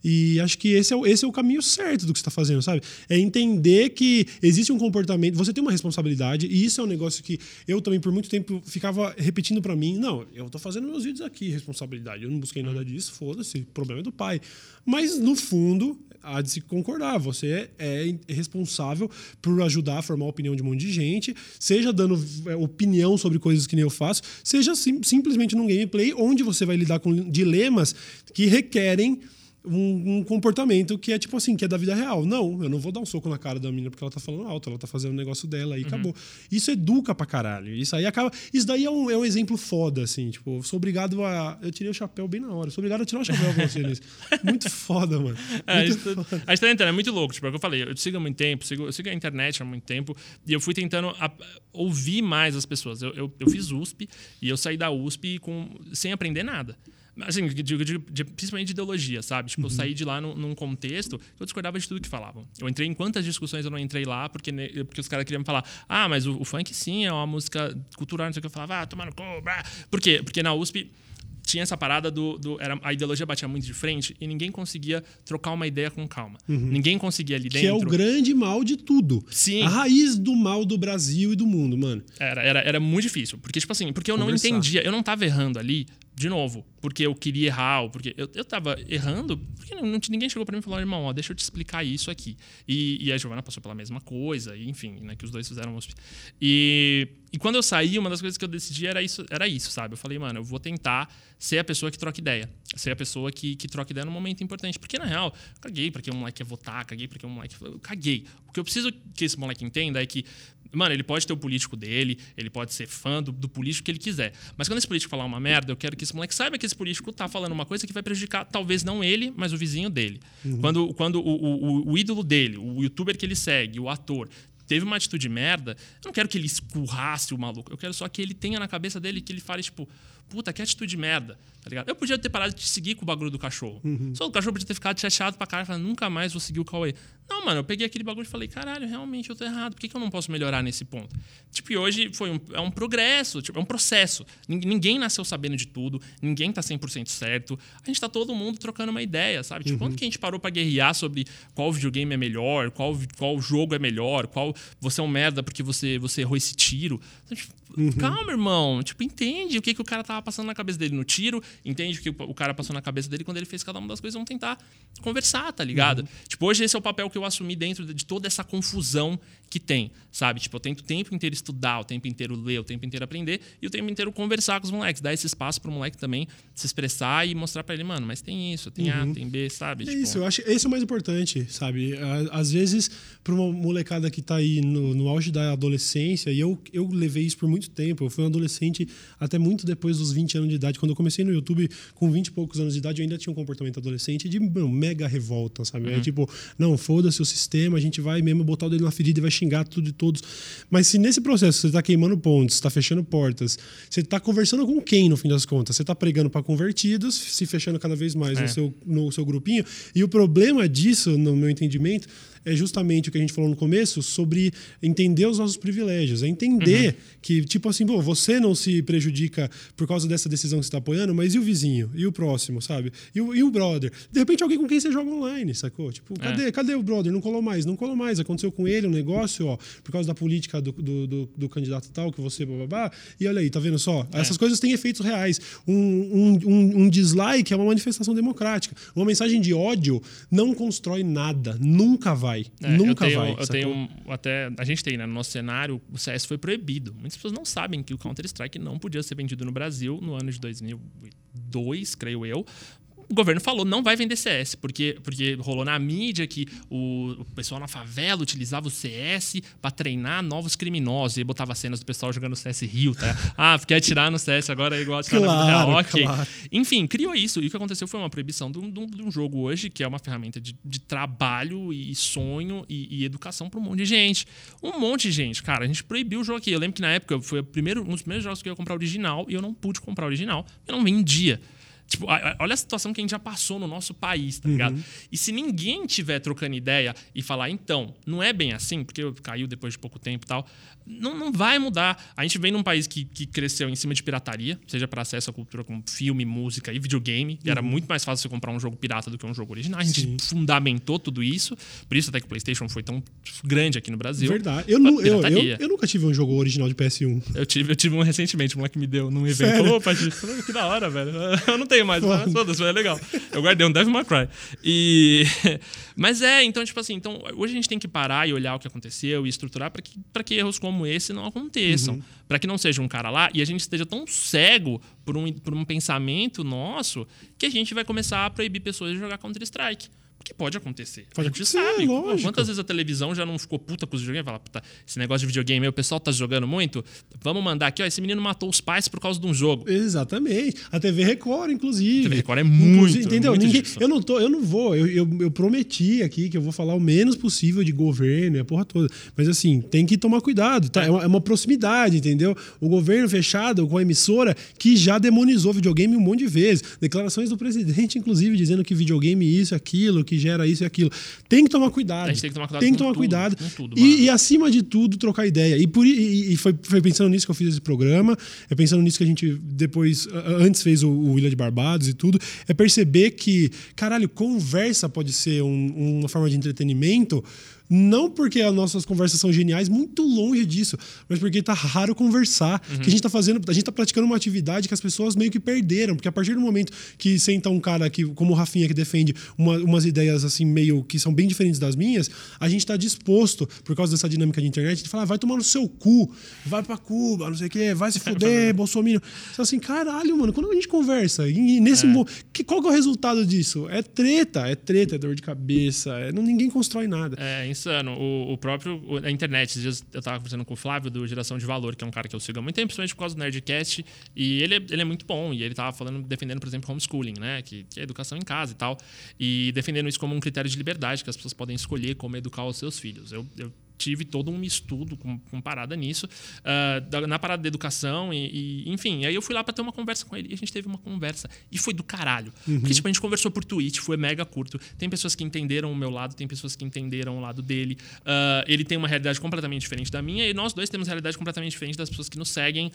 E acho que esse é, o, esse é o caminho certo do que você está fazendo, sabe? É entender que existe um comportamento, você tem uma responsabilidade, e isso é um negócio que eu também, por muito tempo, ficava repetindo para mim: não, eu tô fazendo meus vídeos aqui, responsabilidade. Eu não busquei nada disso, foda-se, problema é do pai. Mas, no fundo, há de se concordar. Você é, responsável por ajudar a formar a opinião de um monte de gente, seja dando opinião sobre coisas que nem eu faço, seja sim, simplesmente num gameplay onde você vai lidar com dilemas que requerem um, um, comportamento que é tipo assim, que é da vida real. Não, eu não vou dar um soco na cara da menina porque ela tá falando alto, ela tá fazendo o negócio dela e uhum. acabou. Isso educa pra caralho. Isso aí acaba. Isso daí é um, é um exemplo foda, assim. Tipo, sou obrigado a. Eu tirei o chapéu bem na hora. Sou obrigado a tirar o chapéu pra você nisso. Muito foda, mano. É, foda. A gente tá é muito louco. Tipo, é o que eu falei. Eu sigo há muito tempo, sigo, eu sigo a internet há muito tempo e eu fui tentando a, ouvir mais as pessoas. Eu, eu, eu fiz USP e eu saí da USP com, sem aprender nada. Assim, digo, digo, de- principalmente de ideologia, sabe? Tipo, eu saí de lá num, num contexto que eu discordava de tudo que falavam. Eu entrei em quantas discussões eu não entrei lá porque, porque os caras queriam me falar, ah, mas o, o funk sim é uma música cultural, não sei o que. Eu falava, ah, tomar no cu, blá. Por quê? Porque na USP tinha essa parada do, do- era, a ideologia batia muito de frente e ninguém conseguia trocar uma ideia com calma. Ninguém conseguia ali dentro. Que é o grande mal de tudo. Sim. A raiz do mal do Brasil e do mundo, mano. Era, era, era muito difícil. Porque, tipo assim, porque eu não Conversar. entendia, eu não tava errando ali, de novo, porque eu queria errar, ou porque eu, eu tava errando, porque não, não ninguém chegou pra mim e falou, irmão, ó, deixa eu te explicar isso aqui. E, e a Giovana passou pela mesma coisa, e, enfim, né, que os dois fizeram. USP. E, e quando eu saí, uma das coisas que eu decidi era isso, era isso, sabe? Eu falei, mano, eu vou tentar ser a pessoa que troca ideia. Ser a pessoa que, que troca ideia num momento importante. Porque, na real, caguei pra que um moleque ia votar, caguei pra que um moleque. Eu caguei. O que eu preciso que esse moleque entenda é que, mano, ele pode ter o político dele, ele pode ser fã do, do político que ele quiser. Mas quando esse político falar uma merda, eu quero que esse moleque saiba que esse político tá falando uma coisa que vai prejudicar, talvez não ele, mas o vizinho dele. Quando, quando o, o, o- o ídolo dele, o youtuber que ele segue, o ator, teve uma atitude merda, eu não quero que ele escurrasse o maluco. Eu quero só que ele tenha na cabeça dele que ele fale, tipo, puta, que atitude merda, tá ligado? Eu podia ter parado de te seguir com o bagulho do cachorro. Só o cachorro podia ter ficado chateado pra cara e falar, nunca mais vou seguir o Cauê. Não, mano, eu peguei aquele bagulho e falei, caralho, realmente eu tô errado. Por que, que eu não posso melhorar nesse ponto? Tipo, e hoje foi um, é um progresso, tipo, é um processo. Nin- Ninguém nasceu sabendo de tudo, ninguém tá 100% certo. A gente tá todo mundo trocando uma ideia, sabe? Tipo, quando que a gente parou pra guerrear sobre qual videogame é melhor, qual, qual jogo é melhor, qual você é um merda porque você, você errou esse tiro. Então, tipo, Calma, irmão. Tipo, entende o que, que o cara tava passando na cabeça dele no tiro, entende o que o cara passou na cabeça dele quando ele fez cada uma das coisas. Vamos tentar conversar, tá ligado? Tipo, hoje esse é o papel que eu assumi dentro de toda essa confusão que tem, sabe? Tipo, eu tento o tempo inteiro estudar, o tempo inteiro ler, o tempo inteiro aprender e o tempo inteiro conversar com os moleques, dar esse espaço pro moleque também se expressar e mostrar pra ele, mano, mas tem isso, tem A, tem B, sabe? É Tipo, isso, eu acho esse é o mais importante, sabe? Às vezes, para uma molecada que tá aí no, no auge da adolescência, e eu, eu levei isso por muito tempo, eu fui um adolescente até muito depois dos 20 anos de idade. Quando eu comecei no YouTube com 20 e poucos anos de idade, eu ainda tinha um comportamento adolescente de mega revolta, sabe? É tipo, não, foda-se o sistema, a gente vai mesmo botar o dedo na ferida e vai xingar tudo e todos. Mas se nesse processo você tá queimando pontes, tá fechando portas, você tá conversando com quem no fim das contas? Você tá pregando para convertidos, se fechando cada vez mais É. no seu no seu grupinho. E o problema disso, no meu entendimento, é justamente o que a gente falou no começo sobre entender os nossos privilégios. É entender Uhum. que, tipo assim, pô, você não se prejudica por causa dessa decisão que você está apoiando, mas e o vizinho? E o próximo, sabe? E o, e o brother? De repente, alguém com quem você joga online, sacou? Tipo, É. cadê, cadê o brother? Não colou mais, não colou mais. Aconteceu com ele um negócio, ó, por causa da política do, do, do- do candidato tal, que você, bababá. E olha aí, tá vendo só? É. Essas coisas têm efeitos reais. Um, um, um, um dislike é uma manifestação democrática. Uma mensagem de ódio não constrói nada. Nunca vai. É, Nunca eu tenho, vai. Eu sacou? tenho até a gente tem, né, no nosso cenário, o CS foi proibido. Muitas pessoas não sabem que o Counter Strike não podia ser vendido no Brasil no ano de 2002, creio eu. O governo falou não vai vender CS, porque, porque rolou na mídia que o, o pessoal na favela utilizava o CS pra treinar novos criminosos. E botava cenas do pessoal jogando CS Rio, tá? Ah, porque atirar no CS agora é igual atirar na vida Claro, real. Ok. claro. Enfim, criou isso. E o que aconteceu foi uma proibição de um, de um- de um jogo hoje, que é uma ferramenta de, de trabalho e sonho e, e educação para um monte de gente. Um monte de gente. Cara, a gente proibiu o jogo aqui. Eu lembro que na época foi o primeiro, um dos primeiros jogos que eu ia comprar original e eu não pude comprar original. Eu não vendia. Tipo, olha a situação que a gente já passou no nosso país, tá ligado? E se ninguém tiver trocando ideia e falar, então, não é bem assim, porque caiu depois de pouco tempo e tal, não, não vai mudar. A gente vem num país que, que cresceu em cima de pirataria, seja para acesso à cultura como filme, música e videogame. E era muito mais fácil você comprar um jogo pirata do que um jogo original. A gente Sim. fundamentou tudo isso. Por isso até que o PlayStation foi tão grande aqui no Brasil. Verdade. Eu, nu- eu, eu, eu nunca tive um jogo original de PS1. Eu tive, eu tive um recentemente, um moleque me deu num evento. Sério? Opa, que da hora, velho. Eu não tenho mais, mas foda-se, é legal. Eu guardei um Devil May Cry. E... Mas é, então, tipo assim, então, hoje a gente tem que parar e olhar o que aconteceu e estruturar para que, pra que erros como esse não aconteçam. Pra que não seja um cara lá e a gente esteja tão cego por um, por um pensamento nosso que a gente vai começar a proibir pessoas de jogar Counter-Strike. Que pode acontecer. Pode a gente acontecer, sabe. lógico. Quantas vezes a televisão já não ficou puta com os videogames? Fala, puta, esse negócio de videogame aí, o pessoal tá jogando muito. Vamos mandar aqui, ó. Esse menino matou os pais por causa de um jogo. Exatamente. A TV Record, inclusive. A TV Record é muito, Entendeu? muito Ninguém, eu não tô, eu não vou. Eu, eu, eu prometi aqui que eu vou falar o menos possível de governo e a porra toda. Mas assim, tem que tomar cuidado. Tá? É, uma, é uma proximidade, entendeu? O governo fechado com a emissora que já demonizou videogame um monte de vezes. Declarações do presidente, inclusive, dizendo que videogame é isso, aquilo, que gera isso e aquilo. Tem que tomar cuidado. A gente tem que tomar cuidado Tem que tomar tudo, cuidado. tudo, e, e, acima de tudo, trocar ideia. E, por, e, e foi, foi pensando nisso que eu fiz esse programa. É pensando nisso que a gente depois, antes fez o, o Ilha de Barbados e tudo. É perceber que, caralho, conversa pode ser um, uma forma de entretenimento. Não porque as nossas conversas são geniais, muito longe disso, mas porque tá raro conversar. Uhum. Que a gente tá fazendo, a gente tá praticando uma atividade que as pessoas meio que perderam, porque a partir do momento que senta um cara que, como o Rafinha, que defende uma, umas ideias assim meio que são bem diferentes das minhas, a gente tá disposto, por causa dessa dinâmica de internet, de falar, vai tomar no seu cu, vai pra Cuba, não sei o quê, vai se fuder, Bolsonaro. Então, assim, caralho, mano, quando a gente conversa, e nesse É. mo- que, qual que é o resultado disso? É treta, é treta, é dor de cabeça, é, não, ninguém constrói nada. É insano. O, o próprio. a internet, eu tava conversando com o Flávio do Geração de Valor, que é um cara que eu sigo há muito tempo, principalmente por causa do Nerdcast. E ele, é- ele é muito bom. E ele tava falando, defendendo, por exemplo, homeschooling, né? Que, que é educação em casa e tal. E defendendo isso como um critério de liberdade, que as pessoas podem escolher como educar os seus filhos. Eu. eu tive todo um estudo com, com parada nisso, da- na parada da educação, e, e, enfim. Aí eu fui lá pra ter uma conversa com ele e a gente teve uma conversa. E foi do caralho. Porque, tipo, a gente conversou por tweet, foi mega curto. Tem pessoas que entenderam o meu lado, tem pessoas que entenderam o lado dele. Ah, ele tem uma realidade completamente diferente da minha, e nós dois temos realidade completamente diferente das pessoas que nos seguem,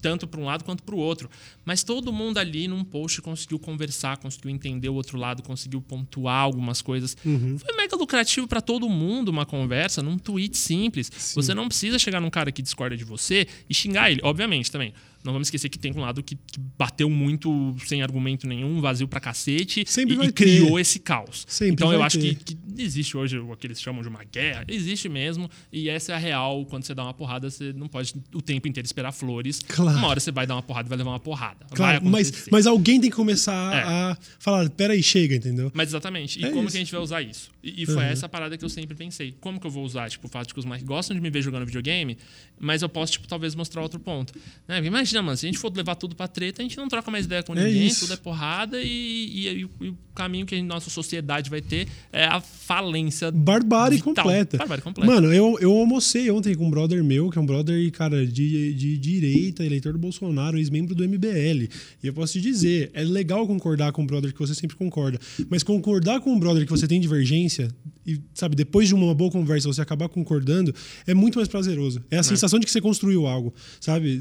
tanto para um lado quanto para o outro. Mas todo mundo ali num post conseguiu conversar, conseguiu entender o outro lado, conseguiu pontuar algumas coisas. Foi mega lucrativo para todo mundo uma conversa num tweet simples. Você não precisa chegar num cara que discorda de você e xingar ele, obviamente também. Não vamos esquecer que tem um lado que, que bateu muito sem argumento nenhum, vazio pra cacete Sempre e, e criou esse caos. Sempre então eu acho que, que existe hoje o que eles chamam de uma guerra, existe mesmo, e essa é a real. Quando você dá uma porrada, você não pode o tempo inteiro esperar flores. Claro. Uma hora você vai dar uma porrada e vai levar uma porrada. Claro, mas, mas alguém tem que começar É. a falar, peraí, chega, entendeu? Mas exatamente. E É como isso. que a gente vai usar isso? E, e foi essa parada que eu sempre pensei. Como que eu vou usar? Tipo, o fato de que os mais gostam de me ver jogando videogame, mas eu posso, tipo, talvez mostrar outro ponto. Né? Imagina, mano, se a gente for levar tudo pra treta, a gente não troca mais ideia com É ninguém, isso. tudo é porrada e, e- e o- caminho que a nossa sociedade vai ter é a falência. Barbárie vital. completa. Barbárie completa. Mano, eu, eu almocei ontem com um brother meu, que é um brother, cara, de, de direita, eleitor do Bolsonaro, ex-membro do MBL. E eu posso te dizer, é legal concordar com um brother que você sempre concorda. Mas concordar com um brother que você tem divergência, e, sabe, depois de uma boa conversa você acabar concordando, é muito mais prazeroso. É a sensação de que você construiu algo, sabe?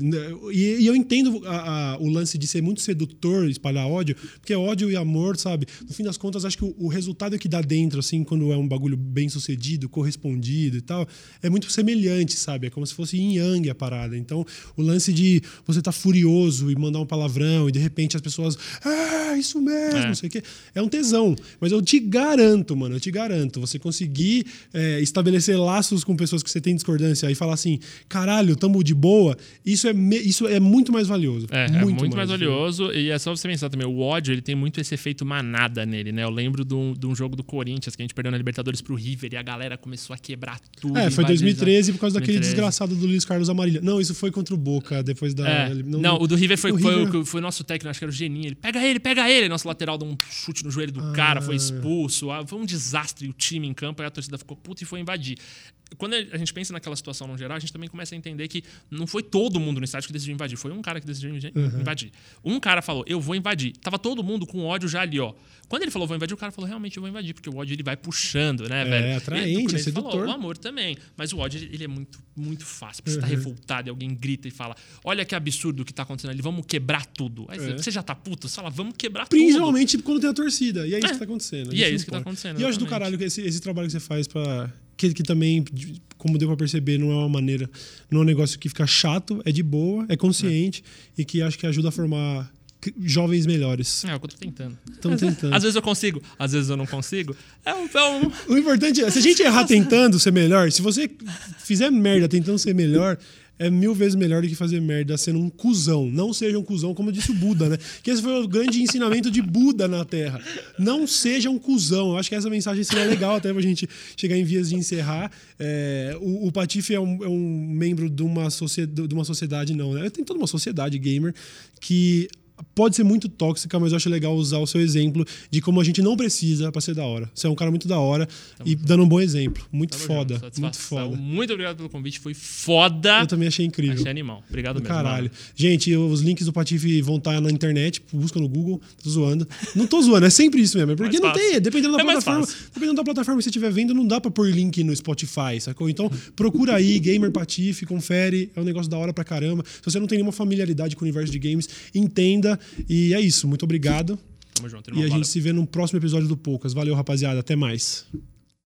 E, e eu entendo a- a- o lance de ser muito sedutor, espalhar ódio, porque ódio e amor, sabe? No fim das contas, acho que o, o resultado que dá dentro, assim, quando é um bagulho bem sucedido, correspondido e tal, é muito semelhante, sabe? É como se fosse yin yang a parada. Então, o lance de você tá furioso e mandar um palavrão e de repente as pessoas, ah, isso mesmo, É. não sei o quê, é um tesão. Mas eu te garanto, mano, eu te garanto, você conseguir é, estabelecer laços com pessoas que você tem discordância e falar assim, caralho, tamo de boa, isso é, isso é muito mais valioso. É, é muito, mais, valioso. E é só você pensar também, o ódio ele tem muito esse efeito manada nele, né? Eu lembro de um, de um jogo do Corinthians que a gente perdeu na Libertadores pro River e a galera começou a quebrar tudo. É, foi invadir- 2013 por causa daquele 2013. desgraçado do Luiz Carlos Amarilha. Não, isso foi contra o Boca, depois da. É. ele- Não, o do River foi, o foi, River- o, foi o nosso técnico, acho que era o Geninho. Ele pega ele, pega ele. Nosso lateral deu um chute no joelho do cara, Ah. foi expulso. Ah, Foi um desastre o time em campo, aí a torcida ficou puta e foi invadir. Quando a gente pensa naquela situação no geral, a gente também começa a entender que não foi todo mundo no estádio que decidiu invadir, foi um cara que decidiu Uhum. invadir. Um cara falou, eu vou invadir. Tava todo mundo com ódio já ali, ó. Quando ele falou, vou invadir, o cara falou, realmente eu vou invadir, porque o ódio ele vai puxando, né, velho? É, atraente, E, como é ele falou, sedutor. o amor também. Mas o ódio, ele é muito, muito fácil. Porque você tá Uhum. revoltado e alguém grita e fala: Olha que absurdo o que tá acontecendo ali, vamos quebrar tudo. Aí você- É. você já tá puto, você fala, vamos quebrar Principalmente quando tem a torcida. E é isso É. que tá acontecendo. E é isso que tá pode. acontecendo, E eu acho do caralho que esse, esse trabalho que você faz pra. Que, que também, como deu pra perceber, não é uma maneira. Não é um negócio que fica chato, é de boa, é consciente e que acho que ajuda a formar jovens melhores. É o que eu tô tentando. Estão tentando. Às vezes eu consigo, às vezes eu não consigo. É um. É um O importante é, se a gente errar tentando ser melhor, se você fizer merda tentando ser melhor, é mil vezes melhor do que fazer merda sendo um cuzão. Não seja um cuzão, como disse o Buda, né? Que esse foi o grande ensinamento de Buda na Terra. Não seja um cuzão. Eu acho que essa mensagem seria legal até pra gente chegar em vias de encerrar. É, o, o Patife é um, é um membro de uma, de uma sociedade, não, né? Tem toda uma sociedade gamer que pode ser muito tóxica, mas eu acho legal usar o seu exemplo de como a gente não precisa pra ser da hora. Você é um cara muito da hora Tamo e junto. dando um bom exemplo. Muito Tamo foda. junto, Muito foda. Muito obrigado pelo convite, foi foda. Eu também achei incrível. Achei animal. Obrigado Do mesmo. caralho. mano. Gente, os links do Patife vão estar na internet, busca no Google, tô zoando. Não tô zoando, é sempre isso mesmo. é Porque Mais não fácil. tem, dependendo da É plataforma, dependendo da plataforma que você estiver vendo, não dá pra pôr link no Spotify, sacou? Então, procura aí, Gamer Patife, confere, é um negócio da hora pra caramba. Se você não tem nenhuma familiaridade com o universo de games, entenda. E é isso, muito obrigado. Tamo junto, E irmão. a Valeu. gente se vê no próximo episódio do Poucas. Valeu, rapaziada, até mais.